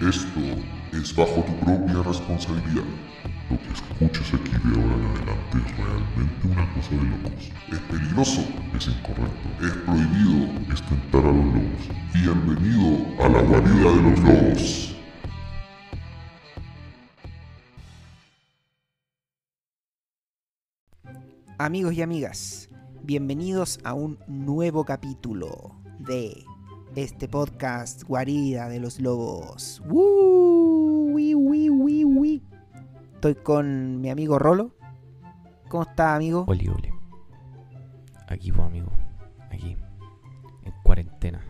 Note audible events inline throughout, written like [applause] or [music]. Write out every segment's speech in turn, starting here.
Esto es bajo tu propia responsabilidad. Lo que escuches aquí de ahora en adelante es realmente una cosa de locos. Es peligroso, es incorrecto, es prohibido, es tentar a los lobos. Bienvenido a la guarida de los lobos. Amigos y amigas, bienvenidos a un nuevo capítulo de este podcast Guarida de los Lobos. ¡Woo! ¡Wi, wi, wi, wi! Estoy con mi amigo Rolo. ¿Cómo está, amigo? Oli, oli. Aquí, pues, amigo. Aquí. En cuarentena.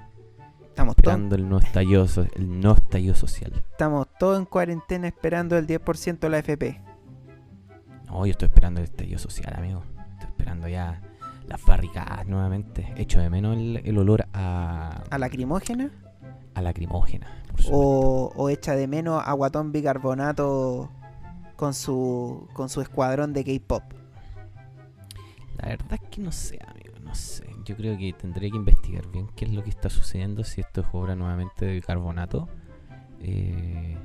Estamos Esperando el no estallido, el no estallido social. estamos todos en cuarentena esperando el 10% de la FP. No, yo estoy esperando el estallido social, amigo. Estoy esperando ya las barricadas nuevamente. Echo de menos el, el olor a, ¿A lacrimógena? a lacrimógena. Por supuesto. O, o echa de menos a Guatón Bicarbonato con su, con su escuadrón de K-pop? La verdad es que no sé, amigo. No sé. Yo creo que tendré que investigar bien qué es lo que está sucediendo. Si esto es obra nuevamente de bicarbonato. eh,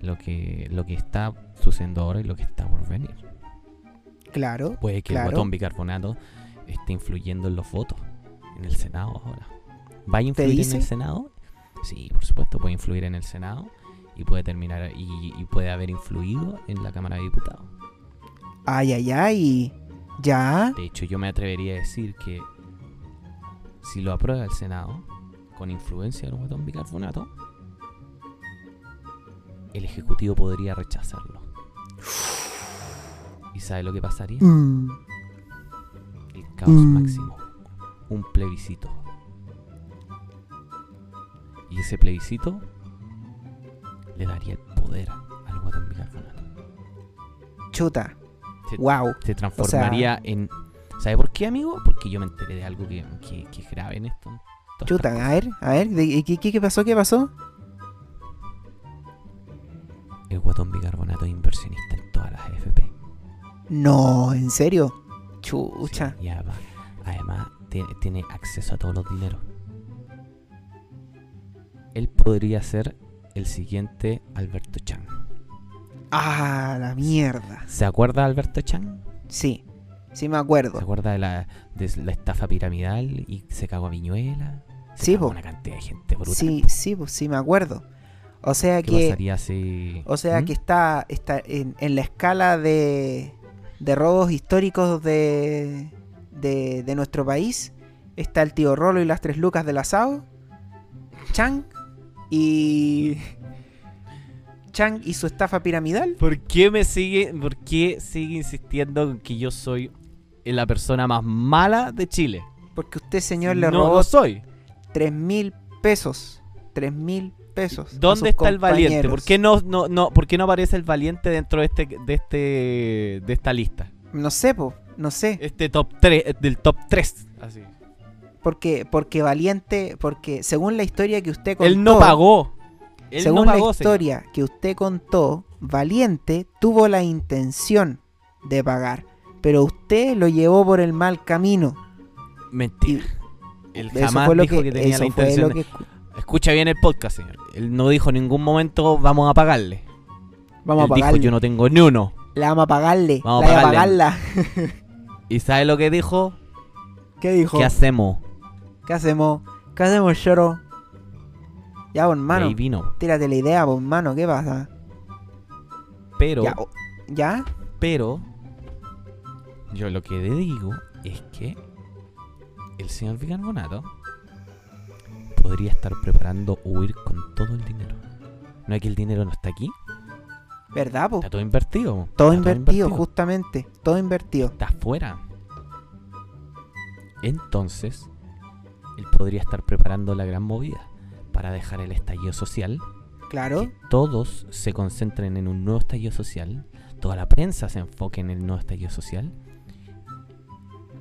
lo, que, lo que está sucediendo ahora y lo que está por venir. Claro. Puede que Claro. el botón bicarbonato esté influyendo en los votos en el Senado ahora. ¿Va a influir en el Senado? Sí, por supuesto, puede influir en el Senado y puede terminar y, y puede haber influido en la Cámara de Diputados. Ay, ay, ay. ¿Ya? De hecho, yo me atrevería a decir que si lo aprueba el Senado con influencia del botón bicarbonato, el Ejecutivo podría rechazarlo. ¿Y sabe lo que pasaría? Mm. Caos Mm. máximo. Un plebiscito. Y ese plebiscito le daría el poder al botón bicarbonato. Chuta. Se, Wow. se transformaría en. ¿Sabe por qué, amigo? Porque yo me enteré de algo que, que- que es grave en esto. Chuta, a ver, a ver, ¿de- ¿qué, qué, qué pasó? ¿Qué pasó? El botón bicarbonato es inversionista en todas las AFP. No, ¿en serio? Sí, Chucha. y además, además tiene, tiene acceso a todos los dineros. Él podría ser el siguiente Alberto Chan. Ah, la mierda. ¿Se acuerda de Alberto Chan? Sí, sí me ¿Se acuerdo. acuerda de la, de la estafa piramidal y se cagó a Viñuela? Se Sí, cagó po. una cantidad de gente brutal. Sí, sí, sí me acuerdo. O sea ¿Qué que, pasaría si...? o sea ¿Mm? que está, está en, en la escala de, de robos históricos de, de, de nuestro país. Está el tío Rolo y las tres lucas del asado. Chang y... [laughs] Chang y su estafa piramidal. ¿Por qué me sigue, por qué sigue insistiendo en que yo soy la persona más mala de Chile? Porque usted, señor, le no, robó no soy. 3 mil pesos. 3 mil pesos. ¿Dónde está el valiente? ¿Por qué no, no, no, ¿Por qué no aparece el valiente dentro de este, de este, de esta lista? No sé, po, no sé. Este top 3, del top 3. Así. Porque, porque valiente, porque según la historia que usted contó. Él no pagó. Él según no pagó, la señor. historia que usted contó, Valiente tuvo la intención de pagar. Pero usted lo llevó por el mal camino. Mentira. Él Eso jamás fue lo dijo que, que, tenía eso la intención. lo que Escucha bien el podcast, señor. Él no dijo en ningún momento vamos a pagarle. Vamos Él a dijo pagarle. yo no tengo ni uno. Le vamos a pagarle. Vamos la a pagarle. pagarla. [laughs] ¿Y sabe lo que dijo? ¿Qué dijo? ¿Qué hacemos? ¿Qué hacemos? ¿Qué hacemos, Choro? Ya, Y hermano. ahí vino. Tírate la idea, pues, hermano. ¿Qué pasa? Pero, Ya, ¿Ya? pero, yo lo que le digo es que el señor Bicarbonato podría estar preparando huir con todo el dinero. No es que el dinero no está aquí, ¿Verdad, po? está todo invertido. Todo invertido, justamente. Todo invertido. Está afuera. Entonces, él podría estar preparando la gran movida para dejar el estallido social Claro. que todos se concentren en un nuevo estallido social, toda la prensa se enfoque en el nuevo estallido social,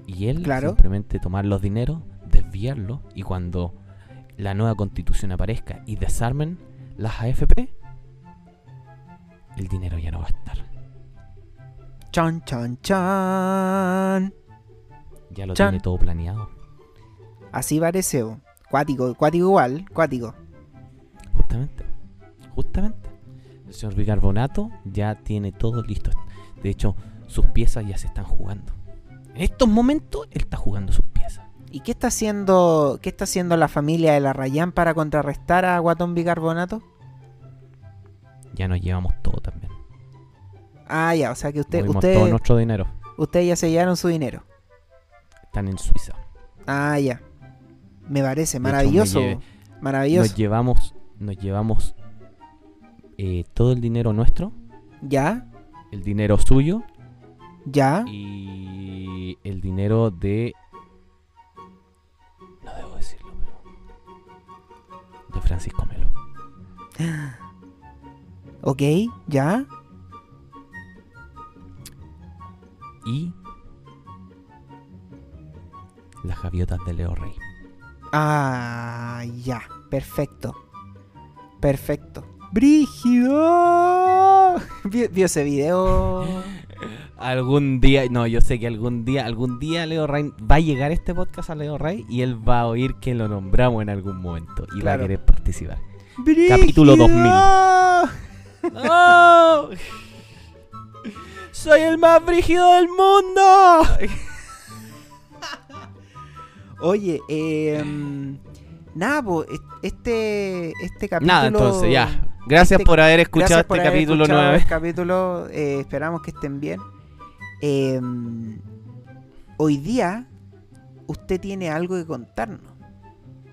y él Claro. simplemente tomar los dineros, desviarlos, y cuando la nueva constitución aparezca y desarmen las AFP, el dinero ya no va a estar. Chan, chan, chan. Ya lo Chan. tiene todo planeado. Así parece. Cuático, cuático igual, cuático. Justamente. Justamente. El señor Bicarbonato ya tiene todo listo. De hecho, sus piezas ya se están jugando. En estos momentos, él está jugando sus piezas. ¿Y qué está haciendo, qué está haciendo la familia de la Rayán para contrarrestar a Guatón Bicarbonato? Ya nos llevamos todo también. Ah, ya, o sea que usted, Movimos usted, todo nuestro dinero. ustedes ya se llevaron su dinero. Están en Suiza. Ah, ya. Me parece hecho, maravilloso. me maravilloso. Nos llevamos, nos llevamos eh, todo el dinero nuestro, Ya, el dinero suyo ya. y el dinero de. Francisco Melo. [gasps] Ok, ya. Y. Las gaviotas de Leo Rey. Ah, ya. Perfecto. Perfecto. ¡Brígido! [laughs] ¿Vio, vio ese video? Algún día, no, yo sé que algún día, algún día Leo Rey va a llegar este podcast a Leo Rey y él va a oír que lo nombramos en algún momento y va a querer participar. ¡Brígido! Capítulo 2000. ¡No! [laughs] ¡Soy el más brígido del mundo! [laughs] Oye, eh, nada, po, este, este capítulo... Nada, entonces ya. Gracias este- por haber escuchado este haber capítulo escuchado 9. el capítulo, eh, esperamos que estén bien. Eh, hoy día, usted tiene algo que contarnos.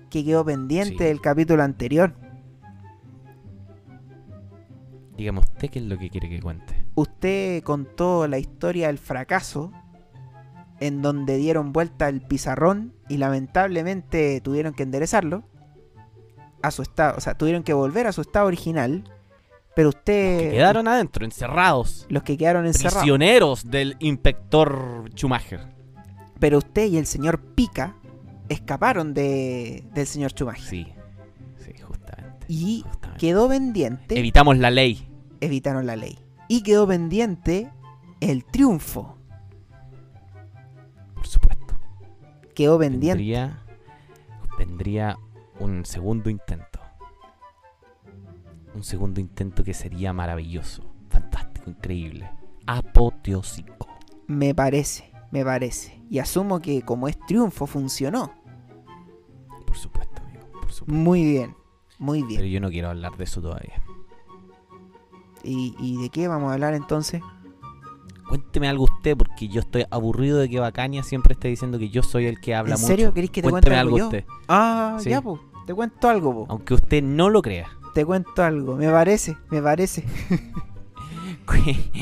Que quedó pendiente Sí. del capítulo anterior. Dígame usted qué es lo que quiere que cuente. Usted contó la historia del fracaso. En donde dieron vuelta el pizarrón. Y lamentablemente tuvieron que enderezarlo. A su estado. O sea, tuvieron que volver a su estado original. Pero usted. Que quedaron adentro, encerrados. Los que quedaron encerrados. Prisioneros del inspector Schumacher. Pero usted y el señor Pica escaparon de, del señor Schumacher. Sí, sí, justamente. Y justamente. quedó pendiente, Evitamos la ley. evitaron la ley. Y quedó pendiente el triunfo. Por supuesto. Quedó pendiente. Vendría, vendría un segundo intento. Un segundo intento que sería maravilloso, fantástico, increíble, apoteósico. Me parece, me parece. Y asumo que como es triunfo, funcionó. Por supuesto, amigo, por supuesto. Muy bien, muy Pero bien. yo no quiero hablar de eso todavía. ¿Y, y de qué vamos a hablar entonces? Cuénteme algo usted, porque yo estoy aburrido de que Bacania siempre esté diciendo que yo soy el que habla ¿En mucho. serio? ¿Queréis que te cuente Cuénteme algo, algo yo? usted. Ah, Sí. ya, po. Te cuento algo, po. Aunque usted no lo crea. Te cuento algo. Me parece, me parece. [laughs]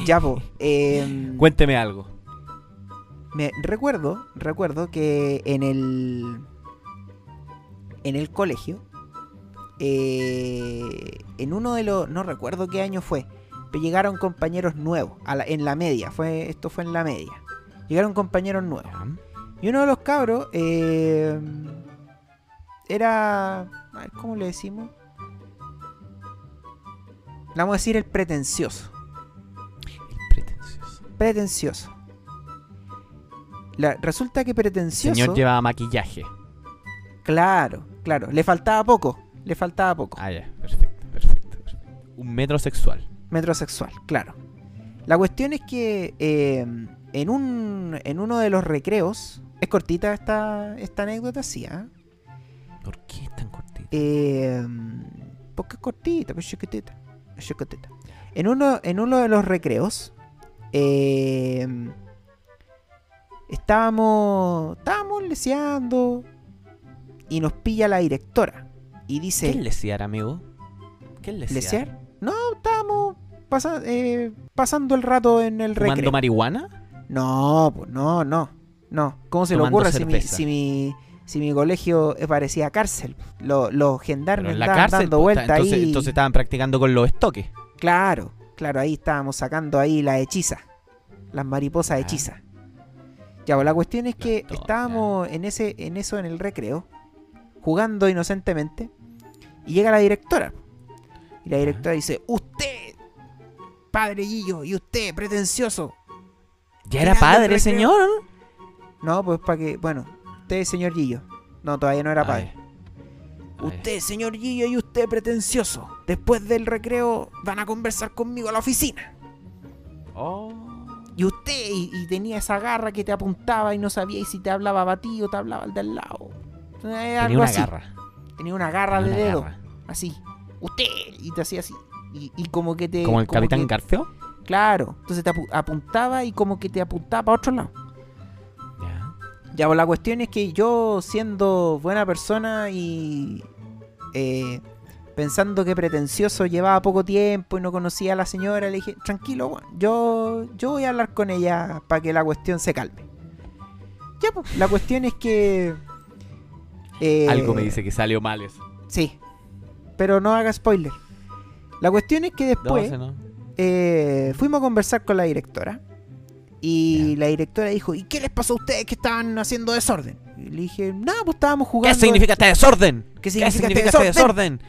Ya, po. em, Cuénteme algo. Me recuerdo, recuerdo que en el en el colegio eh, en uno de los no recuerdo qué año fue, pero llegaron compañeros nuevos a la- en la media, fue esto fue en la media. Llegaron compañeros nuevos. Y uno de los cabros eh, era a ver, ¿cómo le decimos? Vamos a decir el pretencioso El pretencioso. pretencioso. La- resulta que El pretencioso. señor llevaba maquillaje. Claro, claro. Le faltaba poco. Le faltaba poco. Ah, ya, perfecto, perfecto, perfecto. Un metrosexual. Metrosexual, claro. La cuestión es que eh, en, un, en uno de los recreos. Es cortita esta, esta anécdota, sí, ¿ah? ¿Por qué es tan cortito? Eh, porque es cortita, pues chiquitita. En uno, en uno de los recreos, eh, estábamos, estábamos leseando y nos pilla la directora y ¿Qué dice, es lesear, amigo? ¿Qué es lesear? ¿lesear? No, estábamos pasa- eh, pasando el rato en el ¿Fumando recreo. marihuana? No, pues no, no, no. ¿Cómo se le ocurre si mi, si mi si mi colegio parecía cárcel? Lo- Los gendarmes en la andaban cárcel. dando pues, vuelta entonces, ahí. entonces estaban practicando con los estoques. Claro, claro, ahí estábamos sacando ahí las hechizas. Las mariposas Ah. hechizas. Ya, pues la cuestión es que estábamos en ese, en eso en el recreo, jugando inocentemente, y llega la directora. Y la directora dice, usted, padre Guillo, y usted, pretencioso. ¿Ya era padre, señor? No, pues para que, bueno, usted, señor Guillo. No, todavía no era padre. ya. Usted, señor Gillo, y usted, pretencioso. Después del recreo van a conversar conmigo a la oficina. Oh. Y usted, y, y tenía esa garra que te apuntaba y no sabía si te hablaba a ti o te hablaba al del lado. Eh, Tenía algo una así. garra. Tenía una garra tenía de una dedo. garra. Así. Usted. Y te hacía así. Y, y como que te. Como el Capitán que- Garfio. Claro. Entonces te apu- apuntaba y como que te apuntaba para otro lado. Ya. Pues la cuestión es que yo, siendo buena persona y eh, pensando que pretencioso llevaba poco tiempo y no conocía a la señora, le dije, tranquilo, yo, yo voy a hablar con ella para que la cuestión se calme. Ya, pues, la cuestión es que... eh, Algo me dice que salió mal eso. Sí, pero no haga spoiler. La cuestión es que No, después ese no. eh, fuimos a conversar con la directora. Y la directora dijo, ¿y qué les pasó a ustedes que estaban haciendo desorden? Y le dije, nada, pues estábamos ¿Qué jugando. significa este desorden? ¿Qué ¿Qué significa este este desorden?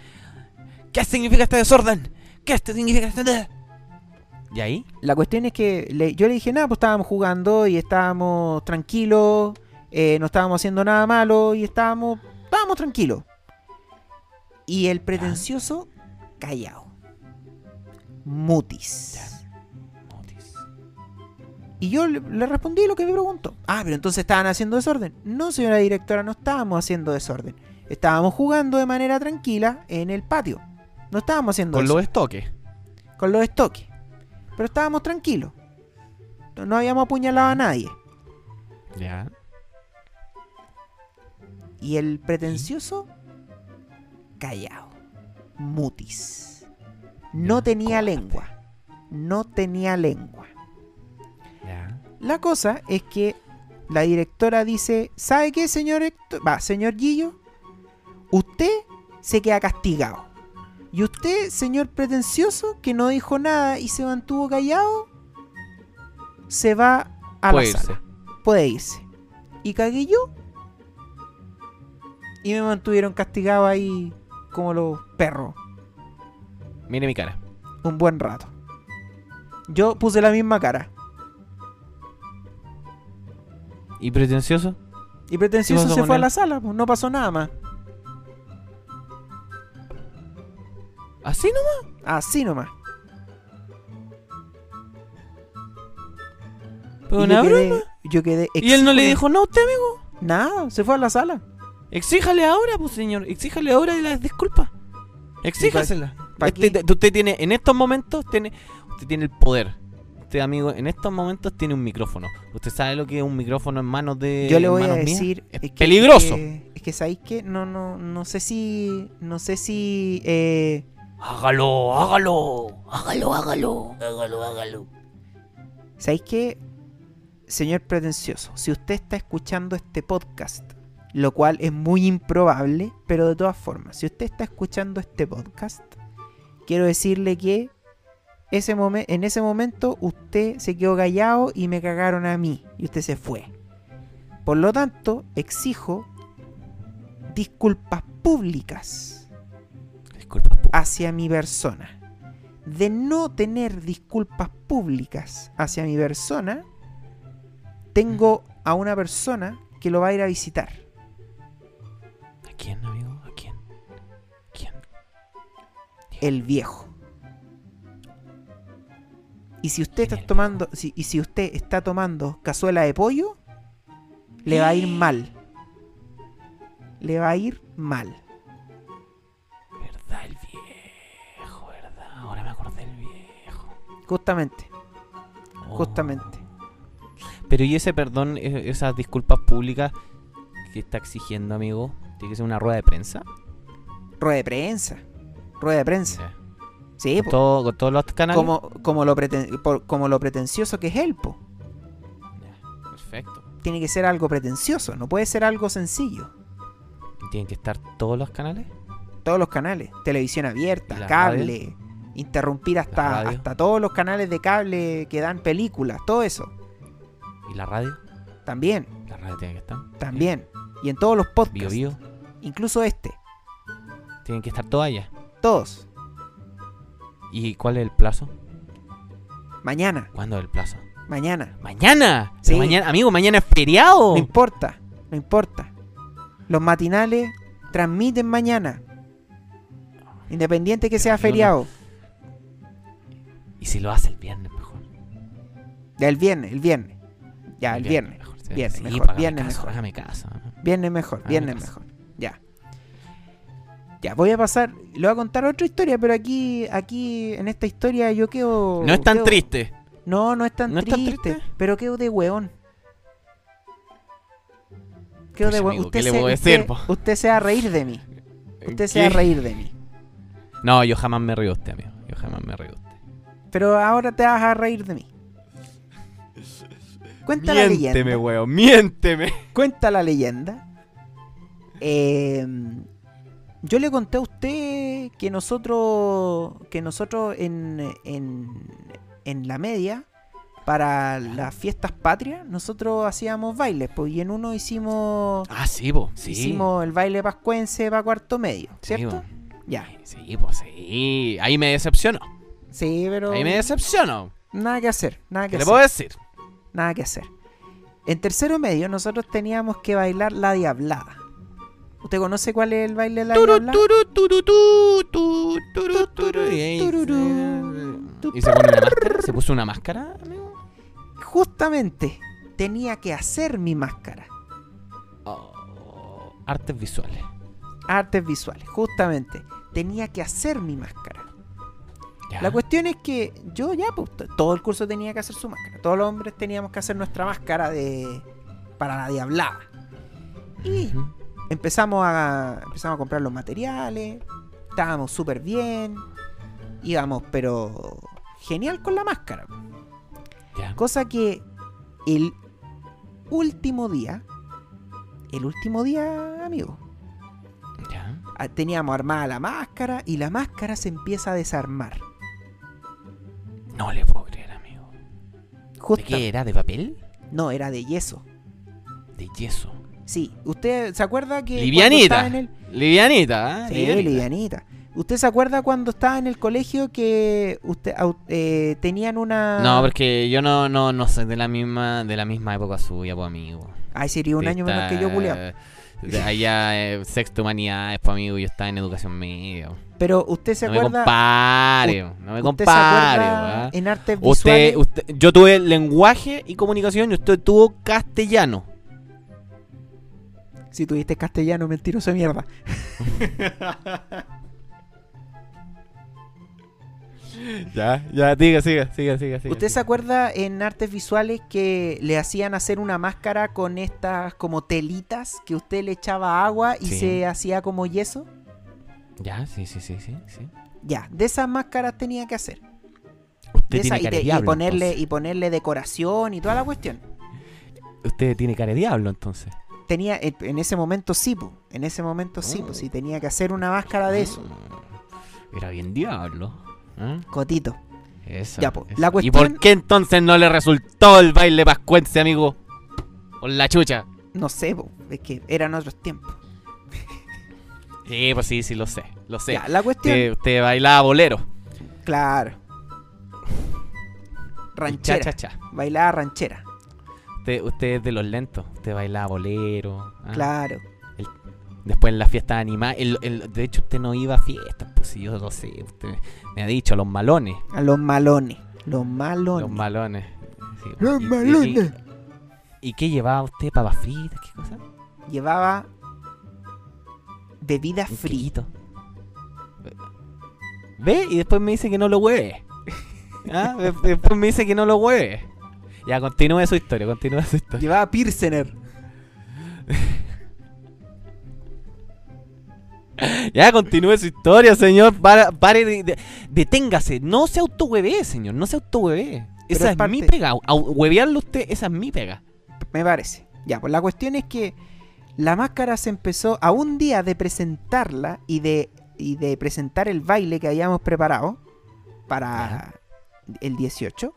¿Qué significa este desorden? ¿Qué este significa este de- ¿Y ahí? La cuestión es que le- yo le dije, nada, pues estábamos jugando y estábamos tranquilos, eh, no estábamos haciendo nada malo y estábamos, estábamos tranquilos. Y el pretencioso, callado. Mutis. Y yo le, le respondí lo que me preguntó. Ah, pero entonces estaban haciendo desorden. No, señora directora, no estábamos haciendo desorden. Estábamos jugando de manera tranquila en el patio. No estábamos haciendo Con eso. los estoques. con los estoques. Pero estábamos tranquilos. No, no habíamos apuñalado a nadie. Ya. Y el pretencioso, callado. Mutis. No tenía lengua. No tenía lengua. Ya. La cosa es que la directora dice, ¿sabe qué, señor Héctor? Va, señor Gillo, usted se queda castigado. Y usted, señor pretencioso, que no dijo nada y se mantuvo callado, se va a Puede la irse. sala. Puede irse. Y cagué yo. Y me mantuvieron castigado ahí como los perros Mire mi cara. un buen rato. Yo puse la misma cara. ¿Y pretencioso? Y pretencioso se fue a la sala, pues no pasó nada más. ¿Así nomás? Así nomás. Pero una yo quedé, broma. yo quedé Y él no le dijo no a usted, amigo. nada, se fue a la sala. Exíjale ahora, pues señor. Exíjale ahora las disculpas. Exíjasela. qué? usted tiene, en estos momentos, tiene, usted tiene el poder. Usted, amigo, en estos momentos tiene un micrófono. ¿Usted sabe lo que es un micrófono en manos de Yo le voy a mías? decir Es que- peligroso. que- es que sabéis que no, no, no sé si, no sé si, eh, Hágalo, hágalo. Hágalo, hágalo. Hágalo, hágalo. sabéis que, señor pretencioso, si usted está escuchando este podcast, lo cual es muy improbable, pero de todas formas, si usted está escuchando este podcast, quiero decirle que ese momen- en ese momento usted se quedó callado y me cagaron a mí y usted se fue. Por lo tanto, exijo disculpas públicas Disculpa, pu- hacia mi persona. De no tener disculpas públicas hacia mi persona, tengo a una persona que lo va a ir a visitar. ¿A quién, amigo? ¿A quién? ¿Quién? el viejo. Y si usted ¿Quién está tomando, si, y si usted está tomando cazuela de pollo, le va a ir [gasps] mal. Le va a ir mal. ¿Verdad, el viejo? ¿Verdad? Ahora me acordé del viejo. Justamente, Oh. justamente. Pero y ese perdón, e- esas disculpas públicas que está exigiendo, amigo, tiene que ser una rueda de prensa. Rueda de prensa. Rueda de prensa. Sí, Con, po. todo- con todos los canales. como, como, lo preten- por- como lo pretencioso que es él, po. Perfecto. Tiene que ser algo pretencioso, no puede ser algo sencillo. ¿Y tienen que estar todos los canales? Todos los canales, televisión ¿Y abierta, cable, interrumpir hasta, hasta todos los canales de cable que dan películas, todo eso. ¿Y la radio? También, La radio tiene que estar. también. Y en todos los podcasts, Bio Bio. incluso este, Tienen que estar todas allá. todos. ¿Y cuál es el plazo? Mañana, ¿Cuándo es el plazo? mañana. ¡Mañana! Sí. Pero mañana amigo, mañana es feriado. No importa, no importa. Los matinales transmiten mañana. Independiente que sea feriado. Y si lo hace el viernes mejor. El viernes, el viernes. Ya, el viernes. mejor, viernes Sí, mejor, viernes caso, mejor. Hágame caso. Viernes mejor. Ya. Ya, voy a pasar, le voy a contar otra historia, pero aquí, aquí, en esta historia yo quedo... No es tan quedo- triste. No, no es tan, ¿No es tan triste, pero quedo de weón. Quedo Pues, de weón. amigo, Usted, ¿qué le se, puedo usted, decir, po? usted se va a reír de mí. Usted se va a ¿Qué? reír de mí. No, yo jamás me río de usted, amigo. Yo jamás me río de usted. Pero ahora te vas a reír de mí. Cuenta la Miénteme, leyenda. weón, miénteme. Cuenta la leyenda. eh, yo le conté a usted que nosotros, que nosotros en, en, en la media, para las fiestas patrias, nosotros hacíamos bailes, pues, y en uno hicimos, Ah, sí, po. Sí. hicimos el baile pascuense para cuarto medio, Sí, ¿cierto? po. Ya. Sí, pues sí. Ahí me decepcionó. Sí, pero Ahí me decepcionó. nada que hacer, nada que ¿Qué le hacer. puedo decir? Nada que hacer. En tercero medio nosotros teníamos que bailar la diablada. ¿Usted conoce cuál es el baile de la turu. Y se- ¿Y se pone una máscara? ¿Se puso una máscara, amigo? Justamente tenía que hacer mi máscara. Oh, artes visuales. Artes visuales, justamente. Tenía que hacer mi máscara. Ya. La cuestión es que yo ya, pues, todo el curso tenía que hacer su máscara. Todos los hombres teníamos que hacer nuestra máscara de para la diablada. Y. empezamos a, empezamos a comprar los materiales. Estábamos súper bien. Íbamos, pero genial con la máscara. Ya. Cosa que el último día, el último día, amigo, Ya. ah, teníamos armada la máscara y la máscara se empieza a desarmar. No le puedo creer, amigo. ¿De Justa- qué era? ¿De papel? No, era de yeso. De yeso. Sí, ¿usted se acuerda que... Livianita. estaba en el- Livianita, ¿eh? Sí, livianita. ¿Usted se acuerda cuando estaba en el colegio que usted eh, tenían una... No, porque yo no, no, no soy de la misma, de la misma época suya, pues amigo. Ay, sería un año menos que yo, de Allá, eh, sexto humanidades, pues amigo, yo estaba en educación media. Pero usted se No me acuerda... compare, no me ¿Usted se compare. en artes Usted, visuales? usted, yo tuve lenguaje y comunicación y usted tuvo castellano. Si tuviste castellano, mentiroso de mierda. [laughs] Ya, ya, diga, siga, siga, siga. siga ¿Usted se acuerda en artes visuales que le hacían hacer una máscara con estas como telitas que usted le echaba agua y Sí. se hacía como yeso? Ya, sí, sí, sí, sí. sí. Ya, de esas máscaras tenía que hacer. Usted tiene esa- y, cara de y diablo. ponerle, entonces. y ponerle decoración y toda la cuestión. Usted tiene cara de diablo, entonces. Tenía, en en ese momento sí, po. en ese momento sí, Oh. pues sí, tenía que hacer una máscara de eso. Mm, Era bien diablo. ¿eh? Cotito. Eso, Ya, po, eso. la ¿Y cuestión- por qué entonces no le resultó el baile pascuense, amigo? Por la chucha. No sé, po, es que eran otros tiempos. Sí, pues sí, sí, lo sé. Lo sé. Ya, la cuestión, Usted, usted bailaba bolero. claro. Y Ranchera. Cha, cha, cha. Bailaba ranchera, Usted, usted es de los lentos. Usted bailaba bolero. ¿ah? claro. Después en la fiesta animada. El, el- de hecho, usted no iba a fiestas. Pues si yo lo sé. Usted me ha dicho, los malones. A los malones. Los malones. Los malones. Sí, Los y- y- malones. ¿Y, y qué llevaba usted? ¿Papas fritas? ¿Qué cosa? Llevaba bebida quequito. ¿Ve? Y después me dice que no lo hueve. [laughs] ¿Ah? De- Después me dice que no lo hueve. Ya, continúe su historia, continúe su historia. Llevaba Pilsener. [laughs] Ya, continúe su historia, señor. Para- Pare, de, de- deténgase. No se autohueve, señor. No se autohueve. Esa es es, mi parte- pega. Huevearlo usted, esa es mi pega. Me parece. Ya, pues la cuestión es que la máscara se empezó a un día de presentarla y de, y de presentar el baile que habíamos preparado para el 18.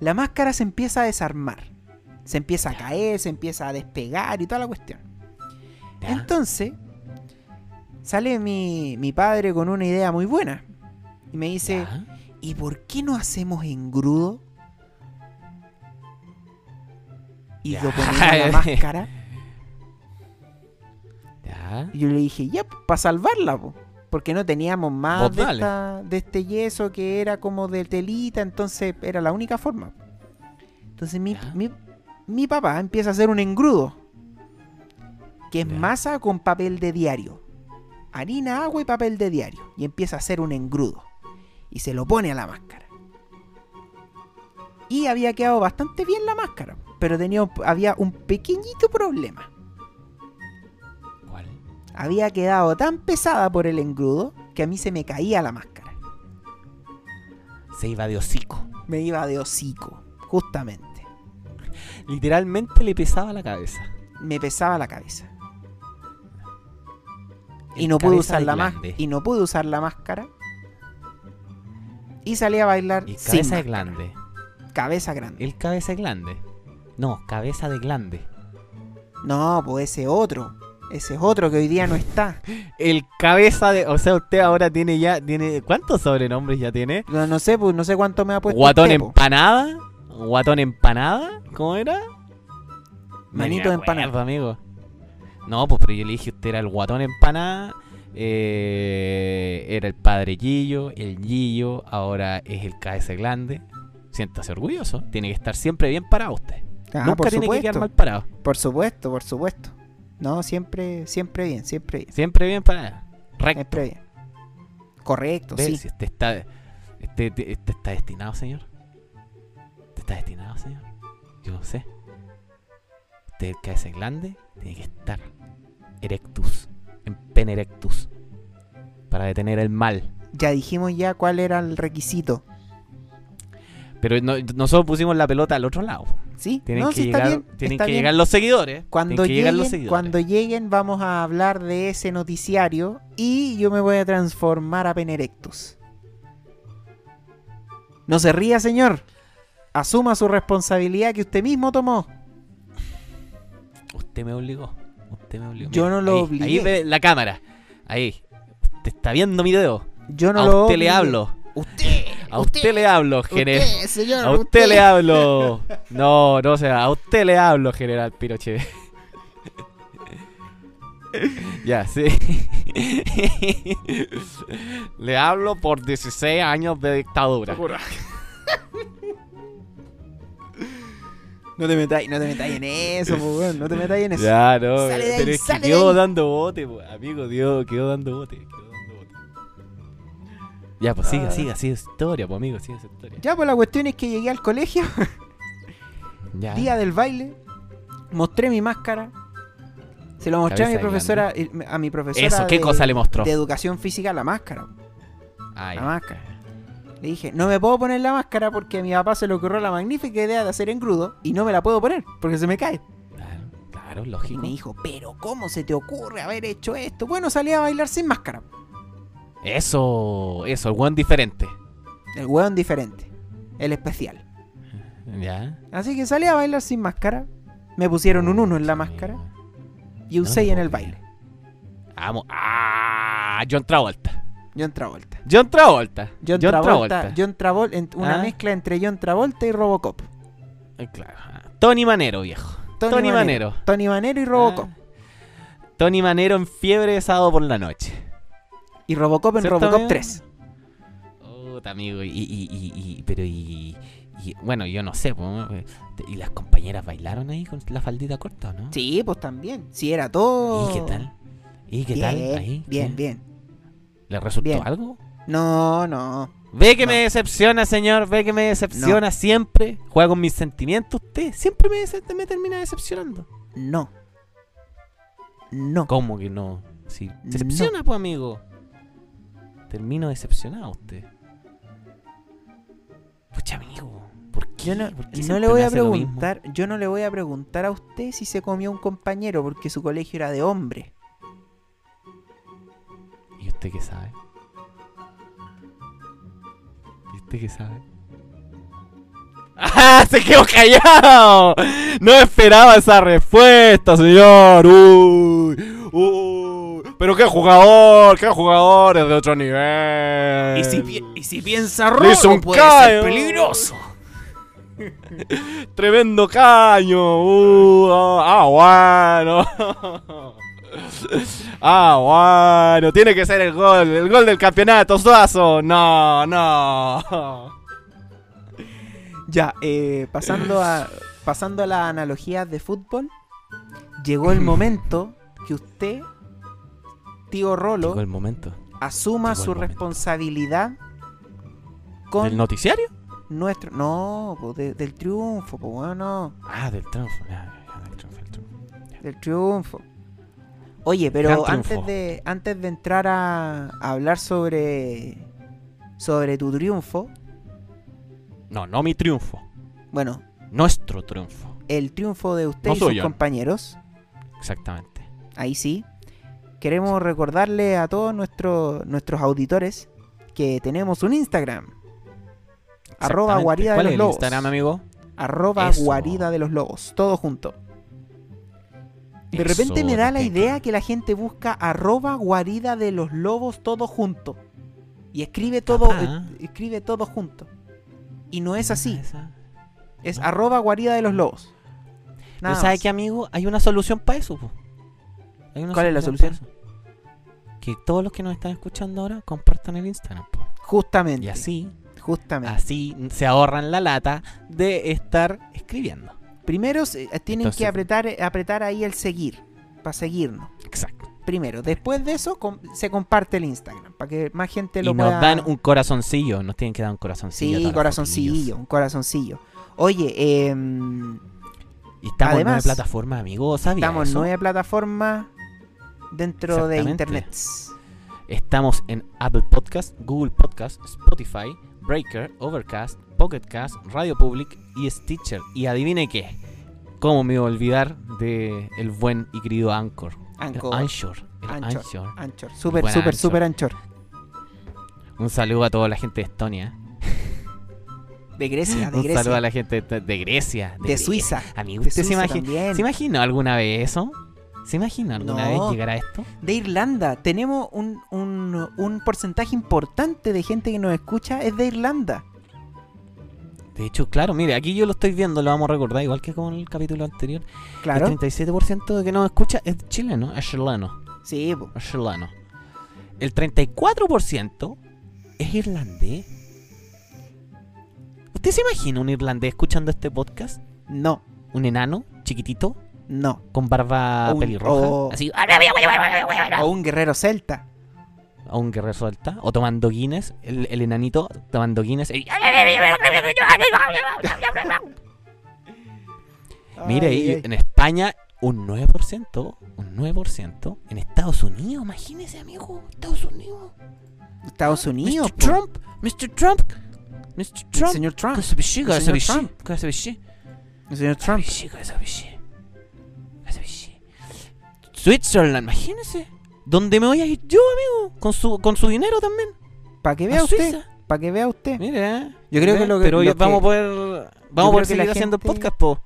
La máscara se empieza a desarmar. Se empieza a caer, se empieza a despegar y toda la cuestión. Entonces, sale mi, mi padre con una idea muy buena. Y me dice. ¿y por qué no hacemos engrudo? Y Ya. lo ponemos a la [laughs] máscara. Y yo le dije, ya, para salvarla, po. Porque no teníamos más de, dale. esta- de este yeso que era como de telita, entonces era la única forma. Entonces mi, mi, mi papá empieza a hacer un engrudo. Que es masa con papel de diario. Harina, agua y papel de diario. Y empieza a hacer un engrudo. Y se lo pone a la máscara. Y había quedado bastante bien la máscara. Pero tenía, había un pequeñito problema. Había quedado tan pesada por el engrudo que a mí se me caía la máscara. Se iba de hocico. Me iba de hocico, justamente. Literalmente le pesaba la cabeza. Me pesaba la cabeza. Y no pude cabeza usar la máscara. Y no pude usar la máscara. Y salí a bailar Y sin cabeza de glande. Cabeza grande. El cabeza de glande. No, cabeza de glande. No, pues ese otro. Ese es otro que hoy día no está. El cabeza de. O sea, usted ahora tiene ya. tiene ¿Cuántos sobrenombres ya tiene? No, no sé, pues no sé cuánto me ha puesto. ¿Guatón usted, empanada? ¿Guatón empanada? ¿Cómo era? Manito Ni me empanada. acuerdo, amigo. No, pues pero yo le dije, usted era el guatón empanada. eh, era el padre Gillo, el Gillo, ahora es el cabeza de glande. Siéntase orgulloso. Tiene que estar siempre bien parado usted. Ah, Nunca por tiene que quedar mal parado. Por supuesto, por supuesto. No, siempre, siempre bien, siempre bien. Siempre bien parado. Recto. Siempre bien. Correcto, ¿Ve? sí. Usted está, este, este- este está destinado, señor. ¿Usted está destinado, señor? Yo lo sé. Usted, el cabeza glande, tiene que estar erectus, en pene erectus, para detener el mal. Ya dijimos ya cuál era el requisito. Pero no- nosotros pusimos la pelota al otro lado. ¿Sí? Tienen no, que, sí, llegar, bien, tienen que llegar los seguidores. Cuando que llegar los lleguen, seguidores. cuando lleguen vamos a hablar de ese noticiario y yo me voy a transformar a Penerectus. No se ría, señor. Asuma su responsabilidad que usted mismo tomó. Usted me obligó. Usted me obligó. Yo no lo ahí, obligué. Ahí ve la cámara. Ahí. Usted está viendo mi dedo. Yo no a lo usted obligué. le hablo. Usted. A usted, le hablo, general. Usted, señor. A usted le hablo. [laughs] No, no, o sea, a usted le hablo, general Pinochet. [laughs] ya, sí. [laughs] le hablo por 16 años de dictadura. No te metáis, no te metáis en eso, po, no te metáis en eso. Ya, no, Sale de ahí, pero es que sale de quedó ahí. dando bote, po, amigo, Dios, quedó dando bote, quedó dando bote. Ya, pues siga, Ah. siga, siga su historia, pues amigo, siga su historia. Ya, pues la cuestión es que llegué al colegio, [laughs] Ya. día del baile, mostré mi máscara, se lo mostré a mi profesora, eh, a mi profesora Eso, ¿qué de- cosa le mostró? de educación física, la máscara, Ah, la máscara. Le dije, no me puedo poner la máscara porque a mi papá se le ocurrió la magnífica idea de hacer engrudo y no me la puedo poner porque se me cae. Claro, claro, Y lógico. me dijo, pero ¿cómo se te ocurre haber hecho esto? Bueno, salí a bailar sin máscara. Eso, eso, el buen diferente. El hueón diferente, el especial. Ya. Así que salí a bailar sin máscara. Me pusieron un 1 en la máscara y un No 6 te en el baile. Vamos. Ah, John Travolta. John Travolta. John Travolta. John, Travolta. John Travolta. en- Una Ah. mezcla entre John Travolta y Robocop. Eh, Claro. Tony Manero, viejo. Tony, Manero. Tony Manero y Robocop. Ah. Tony Manero en fiebre de sábado por la noche. Y Robocop en ¿Cierto, Robocop amigo? 3. Puta, amigo. Y, y, y, y- pero y, Bueno, yo no sé. ¿Y las compañeras bailaron ahí con la faldita corta o no? Sí, pues también. Sí, era todo. ¿Y qué tal? ¿Y qué bien, tal? Ahí, Bien, bien. ¿Le resultó Bien. algo? No, no. Ve que No. me decepciona, señor. Ve que me decepciona siempre. Juega con mis sentimientos. Usted siempre me, me termina decepcionando. No. No. ¿Cómo que no? No. decepciona, pues, amigo. Termino decepcionado usted. Pucha, amigo. ¿Por qué? Yo no, ¿Por qué no siempre le voy a preguntar, yo no le voy a preguntar a usted si se comió un compañero porque su colegio era de hombre. ¿Y usted qué sabe? ¿Y usted qué sabe? ¡Ah! [laughs] ¡Se quedó callado! No esperaba esa respuesta, señor. Uy, uy. Pero qué jugador, qué jugador es de otro nivel. si piensa Le hizo un callo. [laughs] Tremendo caño. Uh, ah, ah, bueno. [laughs] Ah, bueno, tiene que ser el gol, el gol del campeonato, Suazo. No, no. [laughs] Ya, eh, pasando a pasando a las analogías de fútbol, llegó el [clears throat] momento que usted, tío Rolo, Llegó el momento. asuma llegó el su momento. responsabilidad con ¿Del noticiario? nuestro no, po, de- del triunfo, pues bueno, Ah, del triunfo. Ya, ya, ya, del triunfo, del triunfo. del triunfo. Oye, pero Gran antes triunfo. de antes de entrar a, a hablar sobre sobre tu triunfo, No, no mi triunfo. bueno, Nuestro triunfo. el triunfo de usted No y sus suyo. compañeros, Exactamente. ahí sí. Queremos recordarle a todos nuestros nuestros auditores que tenemos un Instagram. Arroba guarida de ¿Cuál los es el lobos. Instagram, amigo? Arroba Eso. guarida de los lobos. Todo junto. De repente me da la idea que la gente busca arroba guarida de los lobos todo junto. Y escribe todo, eh, escribe todo junto. Y no es así. Esa. Es ¿no? arroba guarida de los lobos. Pero Nada ¿sabe más. qué, amigo? Hay una solución para eso, po. ¿Cuál es la solución? Que todos los que nos están escuchando ahora compartan el Instagram, po. Justamente. Y así, Justamente. así se ahorran la lata de estar escribiendo. Primero eh, tienen Entonces- que apretar, eh, apretar ahí el seguir. Para seguirnos. Exacto. Primero. Después de eso com- se comparte el Instagram. Para que más gente Y lo nos pueda... dan un corazoncillo, nos tienen que dar un corazoncillo. Sí, corazoncillo, un corazoncillo. Oye, em, Y estamos en nueve plataformas, amigo, ¿sabía estamos en nueve plataformas dentro de internet. Estamos en Apple Podcast, Google Podcast, Spotify, Breaker, Overcast, Pocket Cast, Radio Public y Stitcher. Y adivine qué. ¿Cómo me iba a olvidar de el buen y querido Anchor? El Anchor, Anchor. el Anchor. Anchor. Anchor, super, Buen super, Anchor. super Anchor. Un saludo a toda la gente de Estonia. De Grecia, de Un Grecia. saludo a la gente de, de Grecia. de Grecia. Suiza. De ¿usted se. ¿se imaginó alguna vez eso? ¿Se imaginó alguna No. vez llegar a esto? De Irlanda. Tenemos un, un, un porcentaje importante de gente que nos escucha es de Irlanda. De hecho, claro, mire, aquí yo lo estoy viendo, lo vamos a recordar, igual que con el capítulo anterior. Claro. El 37% de que nos escucha es chileno, es chileno, Sí, po. es chileno. El 34% es irlandés. ¿Usted se imagina un irlandés escuchando este podcast? no, ¿Un enano, chiquitito, no. con barba un- pelirroja? o- Así, O un guerrero celta. o un guerrero suelta, o tomando Guinness, el, el enanito tomando Guinness. y- Mire, Ay, y ay. en España un 9%, un 9%. En Estados Unidos, imagínese, amigo, Estados Unidos. Estados Unidos. Mr. Trump, Mr. Trump, Mr. El Trump. señor Trump. El señor Trump. El señor Trump. Switzerland, imagínese. ¿Dónde me voy a ir yo, amigo? Con su, con su dinero también. Para que vea usted. Para que vea usted. Mire, eh. Yo creo que lo que- Pero lo vamos a que- poder, vamos a poder que seguir haciendo el podcast, po.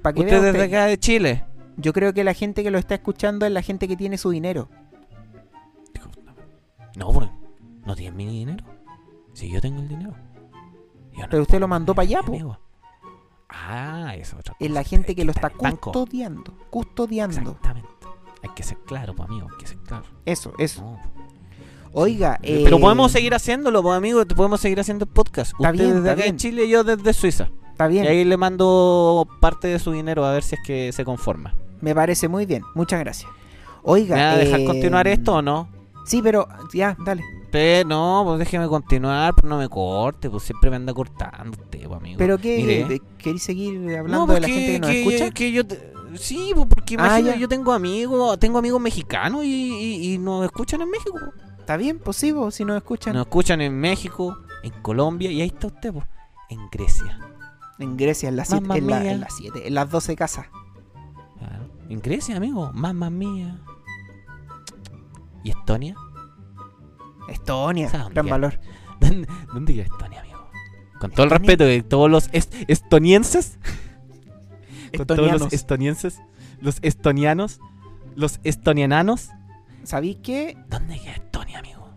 Para que Usted vea desde usted. acá de Chile. Yo creo que la gente que lo está escuchando es la gente que tiene su dinero. No, pues, no tienes mi dinero. Si yo tengo el dinero. Yo no Pero usted lo mandó pa' allá, po. amigo. Ah, eso es otra Es cosa. la gente Hay que lo estar está banco. custodiando. Custodiando. Exactamente. Hay que ser claro, pues, amigo. Hay que ser claro. Eso, eso. No. Oiga, eh, Pero podemos seguir haciéndolo, pues, amigo. Podemos seguir haciendo el podcast. Está Usted bien, desde está acá bien. de Chile y yo desde Suiza. Está bien. Y ahí le mando parte de su dinero a ver si es que se conforma. Me parece muy bien. Muchas gracias. Oiga. ¿Me va a dejar eh, continuar esto o no? Sí, pero ya, dale. Pero no, pues déjeme continuar, pero no me corte, pues siempre me anda cortando usted, pues, amigo. ¿Pero qué? De- ¿Queréis seguir hablando No, de la porque- gente que nos que- escucha? que yo te- sí, pues, porque Ah, imagina, ya. yo tengo amigos, tengo amigos mexicanos y, y- y nos escuchan en México. Está bien, pues sí, vos, si nos escuchan Nos escuchan en México, en Colombia y ahí está usted, pues, en Grecia. en Grecia, en las siete, Mamma en, la- en las siete, en las 12 casas. Claro. En Grecia, amigo, mamma mía. ¿Y Estonia? Estonia, ¿Sabe dónde gran valor. ¿Dónde, dónde queda Estonia, amigo? Con todo el respeto de todos los est- estonienses. Con todos los estonienses. Los estonianos. Los estoniananos. ¿Sabéis qué? ¿Dónde queda Estonia, amigo?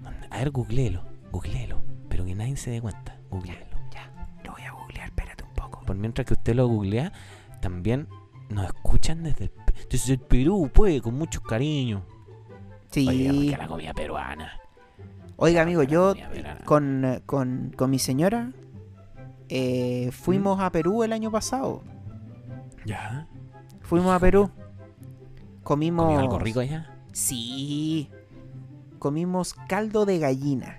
¿Dónde? A ver, googleelo. Googleelo. Pero que nadie se dé cuenta. Googleelo. Ya, lo voy a googlear, espérate un poco. Por mientras que usted lo googlea, también nos escuchan desde el, desde el Perú, pues, con mucho cariño. Sí. Rica la comida peruana. Oiga, amigo, yo con, eh, con, con mi señora eh, fuimos a Perú el año pasado. ¿Ya? Fuimos a Perú. Comimos. ¿Comió algo rico allá? Sí. Comimos caldo de gallina.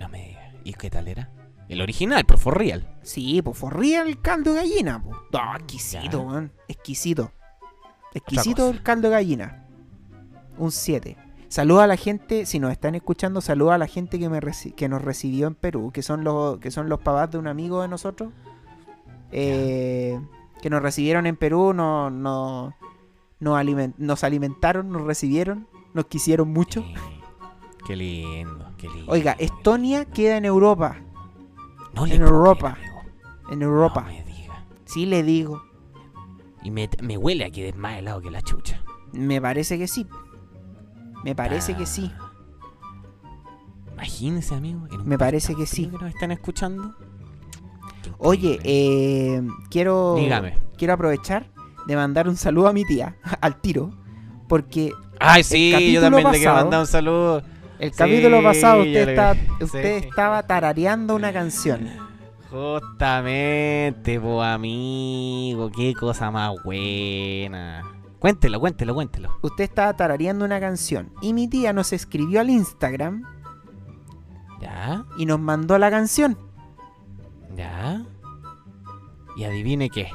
No me digas. ¿Y qué tal era? El original, pero for real. Sí, pues fue real el caldo de gallina. po. Ah, exquisito, man. Exquisito. Exquisito el caldo de gallina. Un 7. Saluda a la gente, si nos están escuchando, saluda a la gente que, me que nos recibió en Perú, que son los, que son los papás de un amigo de nosotros. eh, que nos recibieron en Perú, no, no, nos, alimen- nos alimentaron, nos recibieron, nos quisieron mucho. Sí. Qué lindo, qué lindo. Oiga, Estonia queda en Europa. No en Europa. En Europa. No. Sí le digo. Y me, me huele aquí de más helado que la chucha. Me parece que sí. Me parece que sí. Ah. Imagínese, amigo. Me parece que sí. que nos están escuchando. Oye, eh, quiero, Dígame. quiero aprovechar de mandar un saludo a mi tía, [laughs] al tiro, porque Ay, sí, yo también le quiero pasado- mandar un saludo. el Sí, capítulo pasado usted, está- sí. usted estaba tarareando una canción. Justamente, po amigo. Qué cosa más buena. Cuéntelo, cuéntelo, cuéntelo. Usted estaba tarareando una canción y mi tía nos escribió al Instagram ¿Ya? y nos mandó la canción. ¿Ya? Y adivine qué.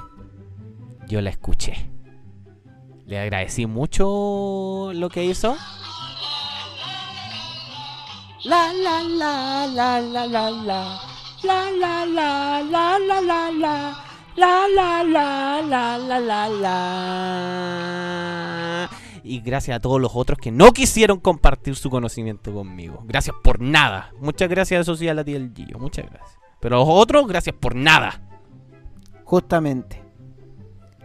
Yo la escuché. Le agradecí mucho lo que hizo. La la la la la la la la la la la la la la la la la la la la la Y gracias a todos los otros que no quisieron compartir su conocimiento conmigo. Gracias por nada. Muchas gracias, a la tía del Gillo. Muchas gracias. Pero los otros, gracias por nada. Justamente.